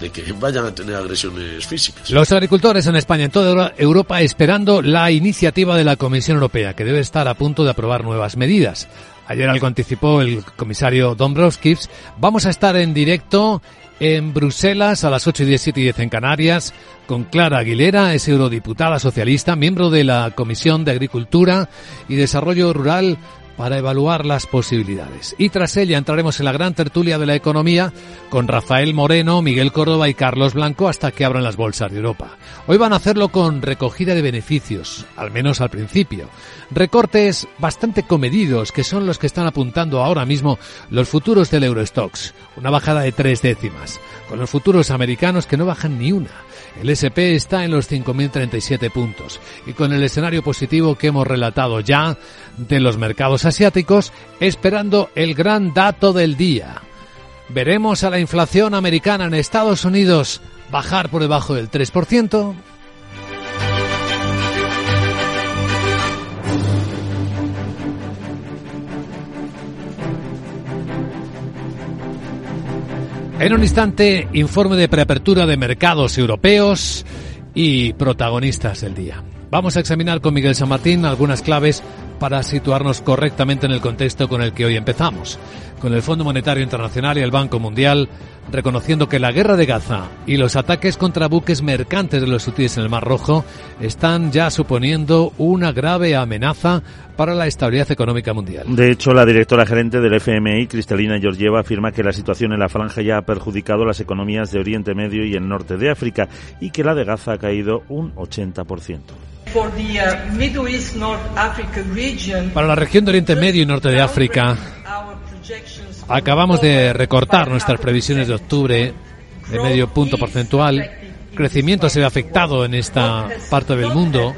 S3: de que vayan a tener agresiones físicas.
S1: Los agricultores en España, en toda Europa, esperando la iniciativa de la Comisión Europea, que debe estar a punto de aprobar nuevas medidas. Ayer algo anticipó el comisario Dombrovskis. Vamos a estar en directo en Bruselas a las 8 y 17 y 10 en Canarias con Clara Aguilera, es eurodiputada socialista, miembro de la Comisión de Agricultura y Desarrollo Rural para evaluar las posibilidades. Y tras ella entraremos en la gran tertulia de la economía con Rafael Moreno, Miguel Córdoba y Carlos Blanco hasta que abran las bolsas de Europa. Hoy van a hacerlo con recogida de beneficios, al menos al principio. Recortes bastante comedidos que son los que están apuntando ahora mismo los futuros del Eurostox. Una bajada de tres décimas, con los futuros americanos que no bajan ni una. El SP está en los 5.037 puntos y con el escenario positivo que hemos relatado ya de los mercados asiáticos, esperando el gran dato del día. ¿Veremos a la inflación americana en Estados Unidos bajar por debajo del 3%? En un instante, informe de preapertura de mercados europeos y protagonistas del día. Vamos a examinar con Miguel San Martín algunas claves para situarnos correctamente en el contexto con el que hoy empezamos, con el Fondo Monetario Internacional y el Banco Mundial reconociendo que la guerra de Gaza y los ataques contra buques mercantes de los hutíes en el Mar Rojo están ya suponiendo una grave amenaza para la estabilidad económica mundial.
S4: De hecho, la directora gerente del FMI, Cristalina Georgieva, afirma que la situación en la franja ya ha perjudicado las economías de Oriente Medio y el norte de África y que la de Gaza ha caído un 80%. Uh,
S1: para la región de Oriente Medio y norte de África, Acabamos de recortar nuestras previsiones de octubre de medio punto porcentual. Crecimiento se ve afectado en esta parte del mundo.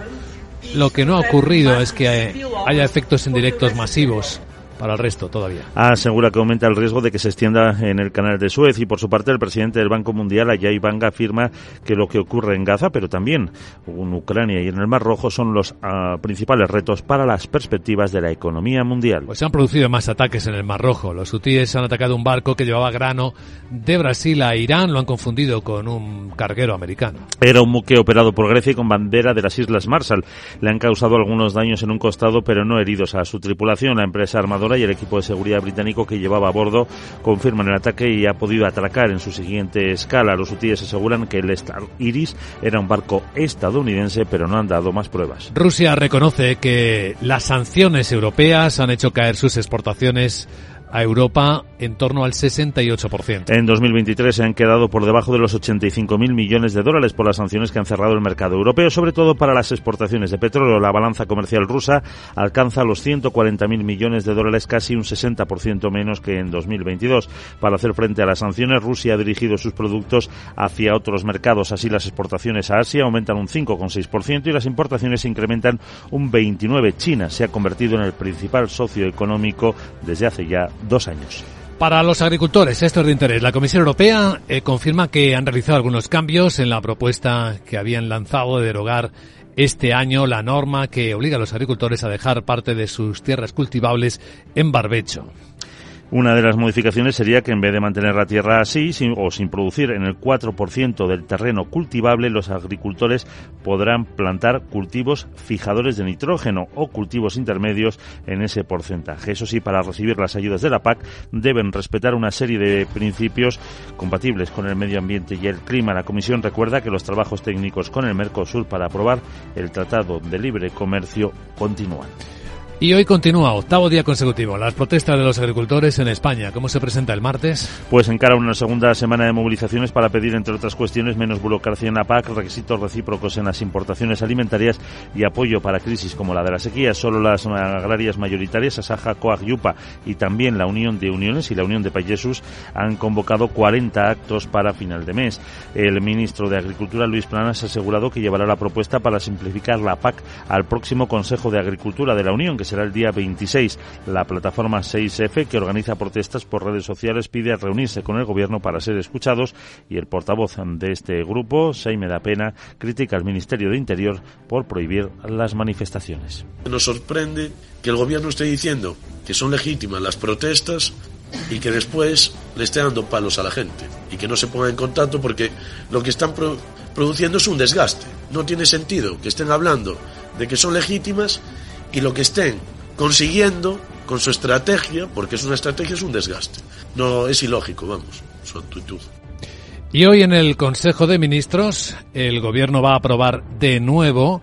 S1: Lo que no ha ocurrido es que haya efectos indirectos masivos para el resto todavía.
S4: Asegura que aumenta el riesgo de que se extienda en el canal de Suez y por su parte el presidente del Banco Mundial, Ajay Banga, afirma que lo que ocurre en Gaza, pero también en Ucrania y en el Mar Rojo son los ah, principales retos para las perspectivas de la economía mundial.
S1: Pues se han producido más ataques en el Mar Rojo. Los hutíes han atacado un barco que llevaba grano de Brasil a Irán, lo han confundido con un carguero americano.
S4: Era un buque operado por Grecia y con bandera de las Islas Marshall. Le han causado algunos daños en un costado, pero no heridos a su tripulación. La empresa armadora y el equipo de seguridad británico que llevaba a bordo confirman el ataque y ha podido atracar en su siguiente escala. Los hutíes aseguran que el Star Iris era un barco estadounidense, pero no han dado más pruebas.
S1: Rusia reconoce que las sanciones europeas han hecho caer sus exportaciones a Europa en torno al 68%.
S4: En 2023 se han quedado por debajo de los 85.000 millones de dólares por las sanciones que han cerrado el mercado europeo, sobre todo para las exportaciones de petróleo. La balanza comercial rusa alcanza los 140.000 millones de dólares, casi un 60% menos que en 2022. Para hacer frente a las sanciones, Rusia ha dirigido sus productos hacia otros mercados. Así, las exportaciones a Asia aumentan un 5,6% y las importaciones incrementan un 29%. China se ha convertido en el principal socio económico desde hace ya dos años.
S1: Para los agricultores, esto es de interés. La Comisión Europea eh, confirma que han realizado algunos cambios en la propuesta que habían lanzado de derogar este año la norma que obliga a los agricultores a dejar parte de sus tierras cultivables en barbecho.
S4: Una de las modificaciones sería que en vez de mantener la tierra así o sin producir en el 4% del terreno cultivable, los agricultores podrán plantar cultivos fijadores de nitrógeno o cultivos intermedios en ese porcentaje. Eso sí, para recibir las ayudas de la PAC deben respetar una serie de principios compatibles con el medio ambiente y el clima. La Comisión recuerda que los trabajos técnicos con el Mercosur para aprobar el Tratado de Libre Comercio continúan.
S1: Y hoy continúa, octavo día consecutivo, las protestas de los agricultores en España. ¿Cómo se presenta el martes?
S4: Pues encara una segunda semana de movilizaciones para pedir, entre otras cuestiones, menos burocracia en la PAC, requisitos recíprocos en las importaciones alimentarias y apoyo para crisis como la de la sequía. Solo las agrarias mayoritarias, Asaja, Coag, Yupa y también la Unión de Uniones y la Unión de Payesus han convocado 40 actos para final de mes. El ministro de Agricultura, Luis Planas, ha asegurado que llevará la propuesta para simplificar la PAC al próximo Consejo de Agricultura de la Unión, que será el día 26. La plataforma 6F, que organiza protestas por redes sociales, pide reunirse con el gobierno para ser escuchados y el portavoz de este grupo, Seime da Pena, critica al Ministerio de Interior por prohibir las manifestaciones.
S3: Nos sorprende que el gobierno esté diciendo que son legítimas las protestas y que después le esté dando palos a la gente y que no se ponga en contacto porque lo que están produciendo es un desgaste. No tiene sentido que estén hablando de que son legítimas y lo que estén consiguiendo con su estrategia, porque es una estrategia, es un desgaste. No es ilógico, vamos, su actitud.
S1: Y hoy en el Consejo de Ministros el Gobierno va a aprobar de nuevo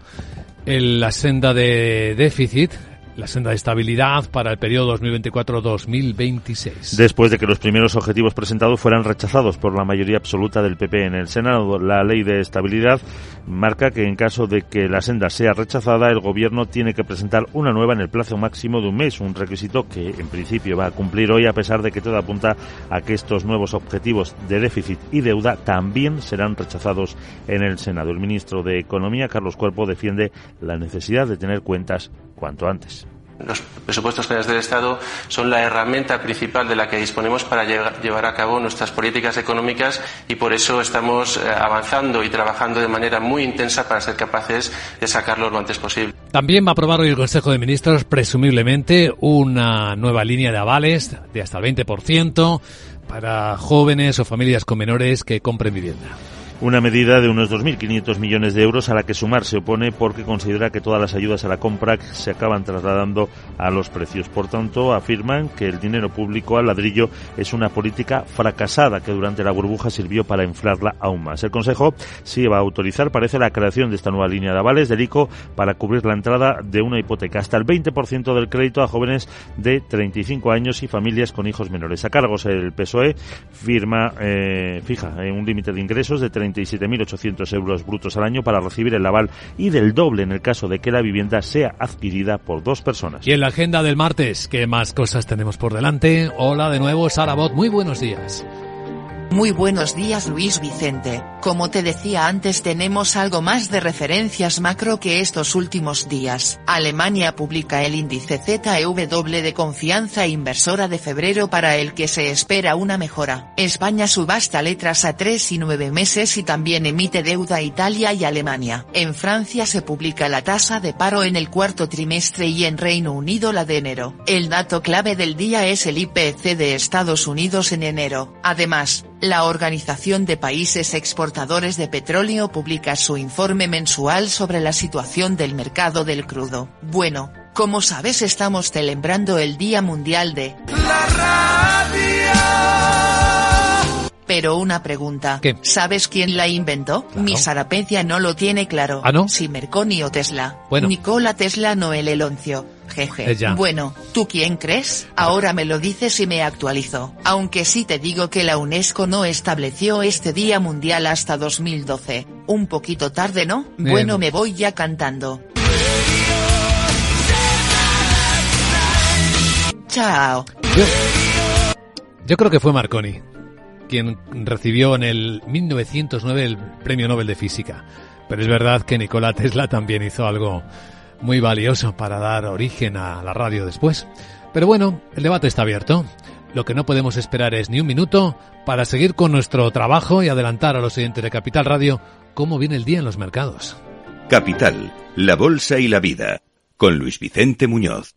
S1: la senda de déficit la senda de estabilidad para el periodo 2024-2026.
S4: Después de que los primeros objetivos presentados fueran rechazados por la mayoría absoluta del PP en el Senado, la ley de estabilidad marca que en caso de que la senda sea rechazada, el Gobierno tiene que presentar una nueva en el plazo máximo de un mes, un requisito que en principio va a cumplir hoy, a pesar de que todo apunta a que estos nuevos objetivos de déficit y deuda también serán rechazados en el Senado. El ministro de Economía, Carlos Cuerpo, defiende la necesidad de tener cuentas cuanto antes.
S5: Los presupuestos generales del Estado son la herramienta principal de la que disponemos para llevar a cabo nuestras políticas económicas y por eso estamos eh, avanzando y trabajando de manera muy intensa para ser capaces de sacarlo lo antes posible.
S1: También va a aprobar hoy el Consejo de Ministros, presumiblemente, una nueva línea de avales de hasta el 20% para jóvenes o familias con menores que compren vivienda.
S4: Una medida de unos 2.500 millones de euros a la que sumar se opone porque considera que todas las ayudas a la compra se acaban trasladando a los precios. Por tanto, afirman que el dinero público al ladrillo es una política fracasada que durante la burbuja sirvió para inflarla aún más. El Consejo sí va a autorizar, parece, la creación de esta nueva línea de avales del ICO para cubrir la entrada de una hipoteca hasta el 20% del crédito a jóvenes de 35 años y familias con hijos menores. A cargos el PSOE firma, eh, fija un límite de ingresos de 37.800 euros brutos al año para recibir el aval y del doble en el caso de que la vivienda sea adquirida por dos personas.
S1: Y en la agenda del martes, ¿qué más cosas tenemos por delante? Hola de nuevo, Sara Bot, muy buenos días.
S6: Muy buenos días Luis Vicente, como te decía antes tenemos algo más de referencias macro que estos últimos días. Alemania publica el índice ZEW de confianza inversora de febrero para el que se espera una mejora. España subasta letras a 3 y 9 meses y también emite deuda Italia y Alemania. En Francia se publica la tasa de paro en el cuarto trimestre y en Reino Unido la de enero. El dato clave del día es el IPC de Estados Unidos en enero. Además, la Organización de Países Exportadores de Petróleo publica su informe mensual sobre la situación del mercado del crudo. Bueno, Como sabes estamos celebrando el Día Mundial de... Pero una pregunta.
S1: ¿Qué?
S6: ¿Sabes quién la inventó? Mi Sarapecia no lo tiene claro.
S1: ¿Ah, no?
S6: Si Merconi o Tesla.
S1: Bueno.
S6: Nikola Tesla no el Eloncio. Jeje.
S1: Eh, ya.
S6: Bueno, ¿tú quién crees? Ahora me lo dices y me actualizo. Aunque sí te digo que la UNESCO no estableció este Día Mundial hasta 2012. Un poquito tarde, ¿no?
S1: Bien.
S6: Bueno, me voy ya cantando. Chao.
S1: Yo, yo creo que fue Marconi quien recibió en el 1909 el Premio Nobel de Física. Pero es verdad que Nikola Tesla también hizo algo muy valioso para dar origen a la radio después. Pero bueno, el debate está abierto. Lo que no podemos esperar es ni un minuto para seguir con nuestro trabajo y adelantar a los oyentes de Capital Radio cómo viene el día en los mercados.
S2: Capital, la Bolsa y la Vida, con Luis Vicente Muñoz.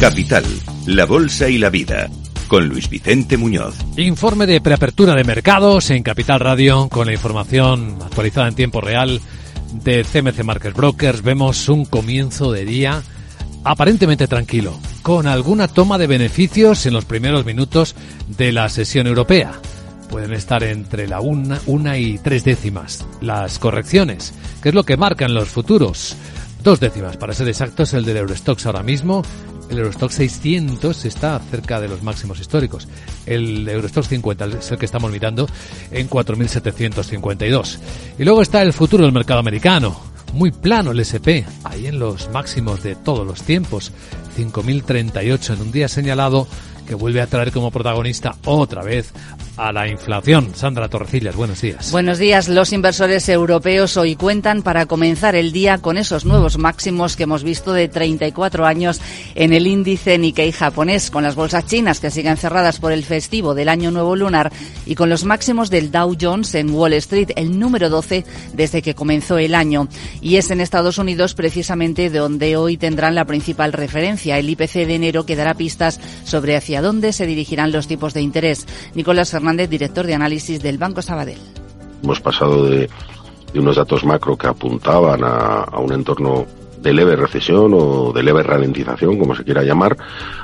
S2: Capital, la Bolsa y la Vida, con Luis Vicente Muñoz.
S1: Informe de preapertura de mercados en Capital Radio con la información actualizada en tiempo real de CMC Market Brokers. Vemos un comienzo de día aparentemente tranquilo, con alguna toma de beneficios en los primeros minutos de la sesión europea. Pueden estar entre la una, una y tres décimas las correcciones, que es lo que marcan los futuros. Dos décimas, para ser exactos, el del Eurostox ahora mismo. El Eurostox 600 está cerca de los máximos históricos. El Eurostox 50 es el que estamos mirando en 4.752. Y luego está el futuro del mercado americano. Muy plano el SP, ahí en los máximos de todos los tiempos. 5.038 en un día señalado que vuelve a traer como protagonista otra vez a la inflación. Sandra Torrecillas, buenos días.
S10: Buenos días. Los inversores europeos hoy cuentan para comenzar el día con esos nuevos máximos que hemos visto de 34 años en el índice Nikkei japonés, con las bolsas chinas que siguen cerradas por el festivo del Año Nuevo Lunar y con los máximos del Dow Jones en Wall Street, el número 12 desde que comenzó el año. Y es en Estados Unidos precisamente donde hoy tendrán la principal referencia. El IPC de enero que dará pistas sobre hacia dónde se dirigirán los tipos de interés. Nicolás Fernández, director de análisis del Banco Sabadell.
S13: Hemos pasado de, de unos datos macro que apuntaban a, a, un entorno de leve recesión o de leve ralentización, como se quiera llamar,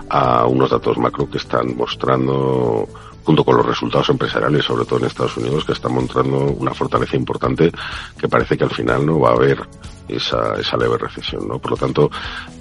S13: a unos datos macro que están mostrando junto con los resultados empresariales, sobre todo en Estados Unidos, que están mostrando una fortaleza importante que parece que al final no va a haber esa, esa leve recesión, ¿no? Por lo tanto,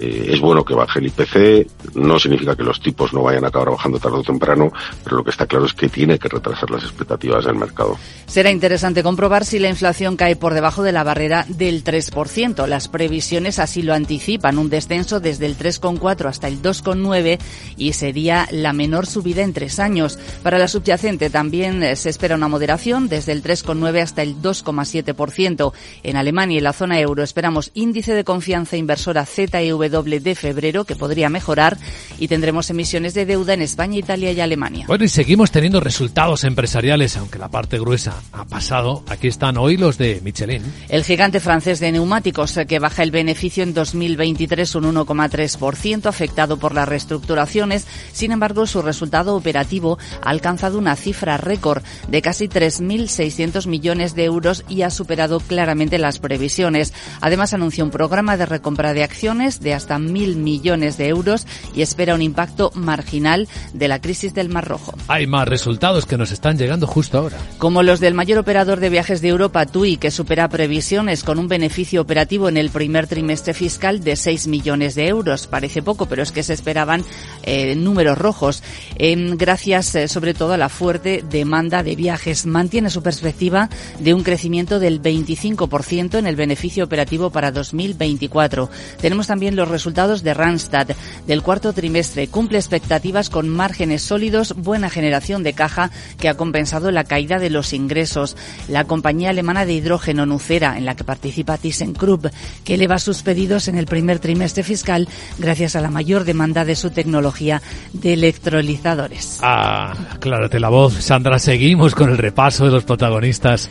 S13: eh, es bueno que baje el IPC, no significa que los tipos no vayan a acabar bajando tarde o temprano, pero lo que está claro es que tiene que retrasar las expectativas del mercado.
S10: Será interesante comprobar si la inflación cae por debajo de la barrera del 3%. Las previsiones así lo anticipan, un descenso desde el 3,4 hasta el 2,9 y sería la menor subida en tres años. Para la subyacente también eh, se espera una moderación desde el 3,9 hasta el 2,7%. En Alemania y la zona euro esperamos índice de confianza inversora ZEW de febrero que podría mejorar y tendremos emisiones de deuda en España, Italia y Alemania.
S1: Bueno, y seguimos teniendo resultados empresariales, aunque la parte gruesa ha pasado. Aquí están hoy los de Michelin.
S10: El gigante francés de neumáticos que baja el beneficio en 2023 un 1,3% afectado por las reestructuraciones. Sin embargo, su resultado operativo ha alcanzado una cifra récord de casi 3.600 millones de euros y ha superado claramente las previsiones. Además, anunció un programa de recompra de acciones de hasta mil millones de euros y espera un impacto marginal de la crisis del Mar Rojo.
S1: Hay más resultados que nos están llegando justo ahora.
S10: Como los del mayor operador de viajes de Europa, TUI, que supera previsiones con un beneficio operativo en el primer trimestre fiscal de 6 millones de euros. Parece poco, pero es que se esperaban eh, números rojos. Eh, gracias eh, sobre todo a la fuerte demanda de viajes. Mantiene su perspectiva de un crecimiento del 25% en el beneficio operativo para 2024. Tenemos también los resultados de Randstad del cuarto trimestre. Cumple expectativas con márgenes sólidos, buena generación de caja que ha compensado la caída de los ingresos. La compañía alemana de hidrógeno Nucera, en la que participa ThyssenKrupp, que eleva sus pedidos en el primer trimestre fiscal gracias a la mayor demanda de su tecnología de electrolizadores.
S1: Ah, aclárate la voz. Sandra, seguimos con el repaso de los protagonistas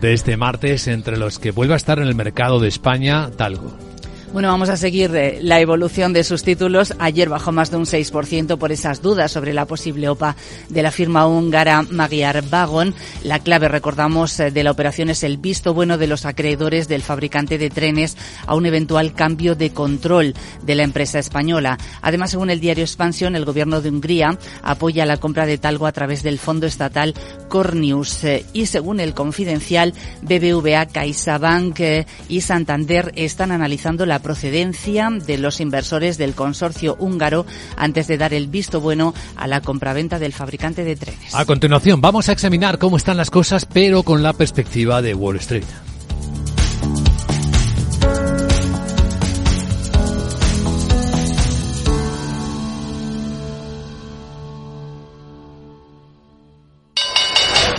S1: de este martes, entre los que vuelve a estar en el mercado de España Talgo.
S10: Bueno, vamos a seguir eh, la evolución de sus títulos. Ayer bajó más de un 6% por esas dudas sobre la posible OPA de la firma húngara Magyar Vagon. La clave, recordamos, eh, de la operación es el visto bueno de los acreedores del fabricante de trenes a un eventual cambio de control de la empresa española. Además, según el diario Expansión, el gobierno de Hungría apoya la compra de Talgo a través del fondo estatal Cornius. Eh, y según el confidencial, BBVA, CaixaBank y Santander están analizando la procedencia de los inversores del consorcio húngaro antes de dar el visto bueno a la compraventa del fabricante de trenes.
S1: A continuación, vamos a examinar cómo están las cosas, pero con la perspectiva de Wall Street.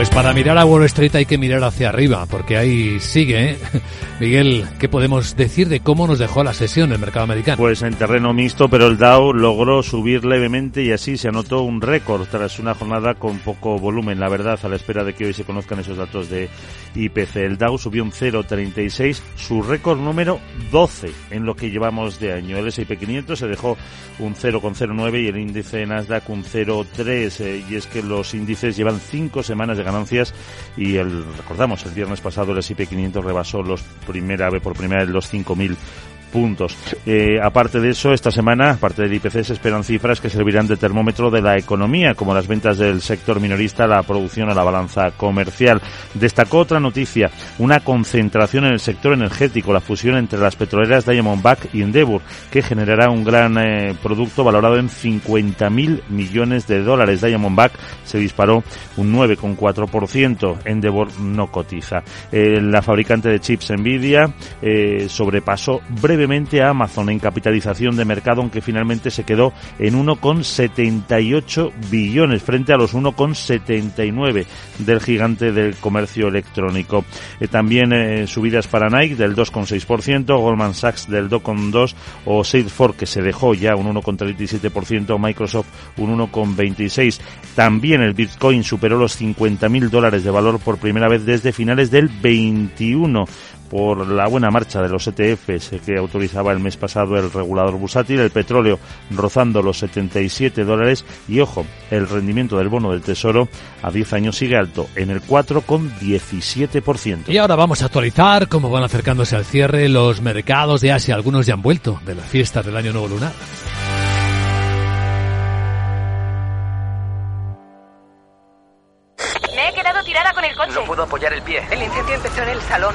S1: Pues para mirar a Wall Street hay que mirar hacia arriba, porque ahí sigue. ¿eh? Miguel, ¿qué podemos decir de cómo nos dejó la sesión el mercado americano?
S4: Pues en terreno mixto, pero el Dow logró subir levemente y así se anotó un récord tras una jornada con poco volumen, la verdad, a la espera de que hoy se conozcan esos datos de IPC. El Dow subió un 0,36, su récord número 12 en lo que llevamos de año. El S&P 500 se dejó un 0,09 y el índice Nasdaq un 0,3 eh, y es que los índices llevan cinco semanas de y el recordamos el viernes pasado el S&P 500 rebasó los primera vez por primera vez los 5.000 puntos. Eh, aparte de eso, esta semana, aparte del IPC, se esperan cifras que servirán de termómetro de la economía, como las ventas del sector minorista, la producción o la balanza comercial. Destacó otra noticia, una concentración en el sector energético, la fusión entre las petroleras Diamondback y Endeavour, que generará un gran eh, producto valorado en 50.000 millones de dólares. Diamondback se disparó un 9,4%, Endeavour no cotiza. Eh, la fabricante de chips Nvidia sobrepasó a Amazon en capitalización de mercado, aunque finalmente se quedó en 1,78 billones frente a los 1,79 del gigante del comercio electrónico. Eh, también eh, subidas para Nike del 2,6%, Goldman Sachs del 2,2% o Salesforce que se dejó ya un 1,37%, Microsoft un 1,26%. También el Bitcoin superó los 50.000 dólares de valor por primera vez desde finales del 21 por la buena marcha de los ETFs que autorizaba el mes pasado el regulador bursátil, el petróleo rozando los 77 dólares y ojo, el rendimiento del bono del Tesoro a 10 años sigue alto en el 4,17%.
S1: Y ahora vamos a actualizar cómo van acercándose al cierre los mercados de Asia. Algunos ya han vuelto de las fiestas del Año Nuevo Lunar.
S14: Me he quedado tirada con el coche.
S15: No puedo apoyar el pie.
S14: El incendio empezó en el salón.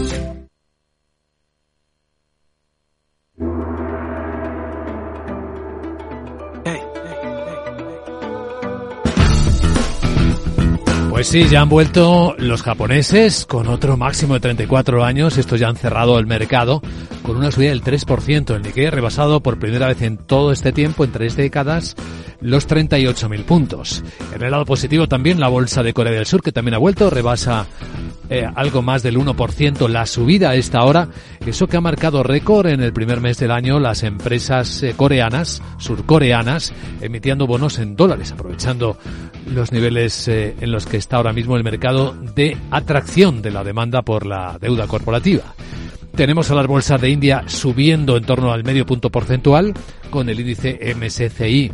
S1: Pues sí, ya han vuelto los japoneses con otro máximo de 34 años. Estos ya han cerrado el mercado con una subida del 3%. El Nikkei rebasado por primera vez en todo este tiempo, en tres décadas, los 38.000 puntos. En el lado positivo también la bolsa de Corea del Sur, que también ha vuelto, rebasa eh, algo más del 1% la subida a esta hora. Eso que ha marcado récord en el primer mes del año las empresas eh, coreanas, surcoreanas, emitiendo bonos en dólares, aprovechando los niveles eh, en los que está ahora mismo el mercado de atracción de la demanda por la deuda corporativa. Tenemos a las bolsas de India subiendo en torno al medio punto porcentual, con el índice MSCI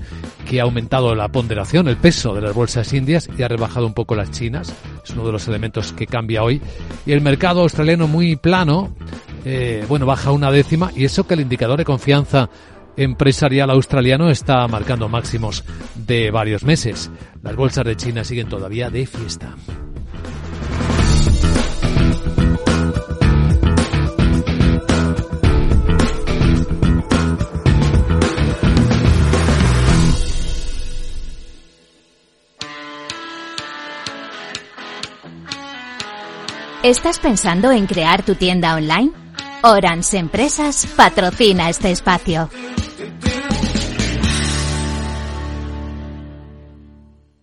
S1: que ha aumentado la ponderación, el peso de las bolsas indias y ha rebajado un poco las chinas. Es uno de los elementos que cambia hoy. Y el mercado australiano muy plano, eh, bueno, baja una décima y eso que el indicador de confianza empresarial australiano está marcando máximos de varios meses. Las bolsas de China siguen todavía de fiesta.
S15: ¿Estás pensando en crear tu tienda online? Orange Empresas patrocina este espacio.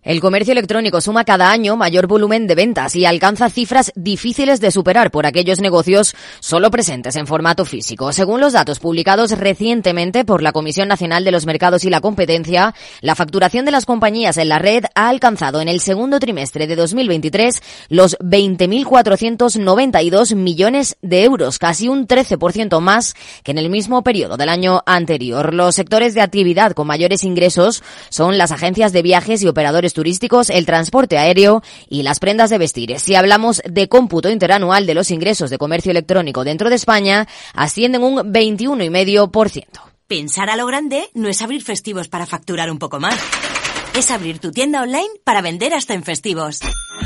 S16: El comercio electrónico suma cada año mayor volumen de ventas y alcanza cifras difíciles de superar por aquellos negocios solo presentes en formato físico. Según los datos publicados recientemente por la Comisión Nacional de los Mercados y la Competencia, la facturación de las compañías en la red ha alcanzado en el segundo trimestre de 2023 los 20.492 millones de euros, casi un 13% más que en el mismo periodo del año anterior. Los sectores de actividad con mayores ingresos son las agencias de viajes y operadores turísticos, el transporte aéreo y las prendas de vestir. Si hablamos de cómputo interanual de los ingresos de comercio electrónico dentro de España, ascienden un 21,5%.
S17: Pensar a lo grande no es abrir festivos para facturar un poco más. Es abrir tu tienda online para vender hasta en festivos.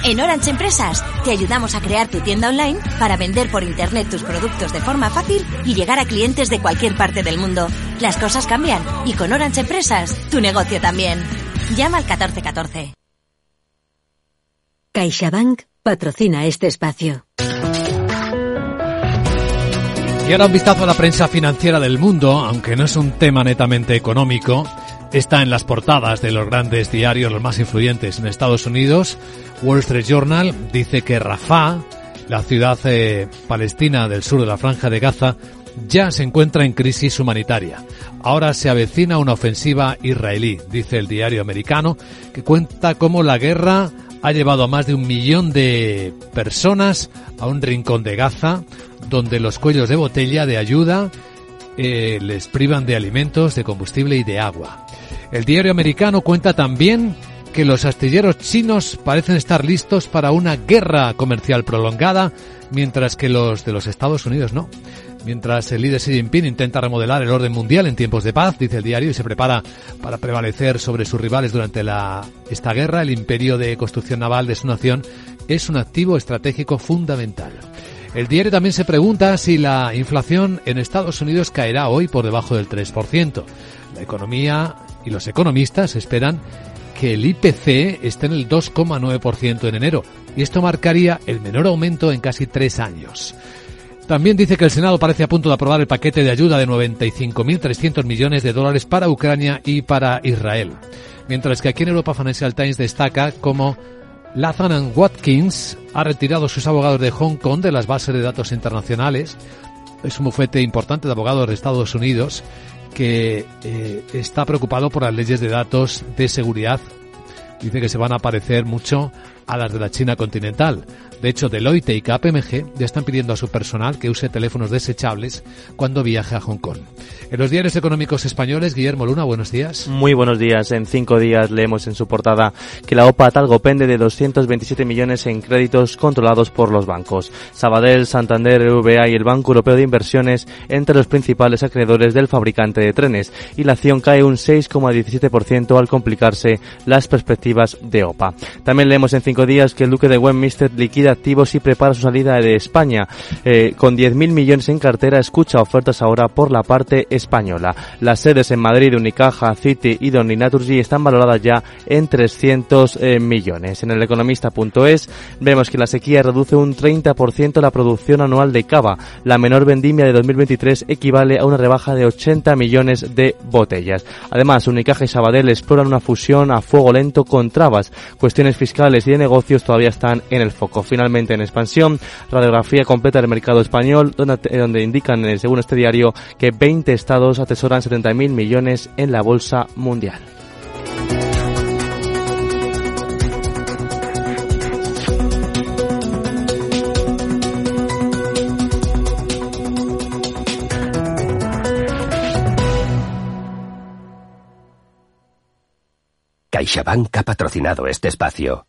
S17: En Orange Empresas te ayudamos a crear tu tienda online para vender por internet tus productos de forma fácil y llegar a clientes de cualquier parte del mundo. Las cosas cambian y con Orange Empresas tu negocio también. Llama al 1414.
S18: CaixaBank patrocina este espacio.
S1: Y ahora un vistazo a la prensa financiera del mundo, aunque no es un tema netamente económico, está en las portadas de los grandes diarios, los más influyentes en Estados Unidos. Wall Street Journal dice que Rafah, la ciudad eh, palestina del sur de la franja de Gaza, ya se encuentra en crisis humanitaria. Ahora se avecina una ofensiva israelí, dice el diario americano, que cuenta cómo la guerra ha llevado a más de un millón de personas a un rincón de Gaza, donde los cuellos de botella de ayuda eh, les privan de alimentos, de combustible y de agua. El diario americano cuenta también que los astilleros chinos parecen estar listos para una guerra comercial prolongada, mientras que los de los Estados Unidos no. Mientras el líder Xi Jinping intenta remodelar el orden mundial en tiempos de paz, dice el diario, y se prepara para prevalecer sobre sus rivales durante la, esta guerra, el imperio de construcción naval de su nación es un activo estratégico fundamental. El diario también se pregunta si la inflación en Estados Unidos caerá hoy por debajo del 3%. La economía y los economistas esperan que el IPC esté en el 2,9% en enero y esto marcaría el menor aumento en casi tres años. También dice que el Senado parece a punto de aprobar el paquete de ayuda de 95.300 millones de dólares para Ucrania y para Israel. Mientras que aquí en Europa Financial Times destaca cómo Lathan Watkins ha retirado sus abogados de Hong Kong de las bases de datos internacionales. Es un bufete importante de abogados de Estados Unidos que eh, está preocupado por las leyes de datos de seguridad. Dice que se van a parecer mucho a las de la China continental. De hecho, Deloitte y KPMG ya están pidiendo a su personal que use teléfonos desechables cuando viaje a Hong Kong. En los diarios económicos españoles, Guillermo Luna, buenos días.
S19: Muy buenos días. En cinco días leemos en su portada que la OPA Talgo pende de 227 millones en créditos controlados por los bancos. Sabadell, Santander, EVA y el Banco Europeo de Inversiones entre los principales acreedores del fabricante de trenes y la acción cae un 6,17% al complicarse las perspectivas de OPA. También leemos en cinco días que el Duque de Westminster liquida activos y prepara su salida de España. Eh, con 10.000 millones en cartera, escucha ofertas ahora por la parte española. Las sedes en Madrid, Unicaja, City y Don Naturgy están valoradas ya en 300 eh, millones. En el economista.es vemos que la sequía reduce un 30% la producción anual de cava. La menor vendimia de 2023 equivale a una rebaja de 80 millones de botellas. Además, Unicaja y Sabadell exploran una fusión a fuego lento con trabas. Cuestiones fiscales y de negocios todavía están en el foco finalmente en expansión. Radiografía completa del mercado español, donde, donde indican, eh, según este diario, que 20 estados atesoran 70.000 millones en la bolsa mundial.
S20: CaixaBank ha patrocinado este espacio.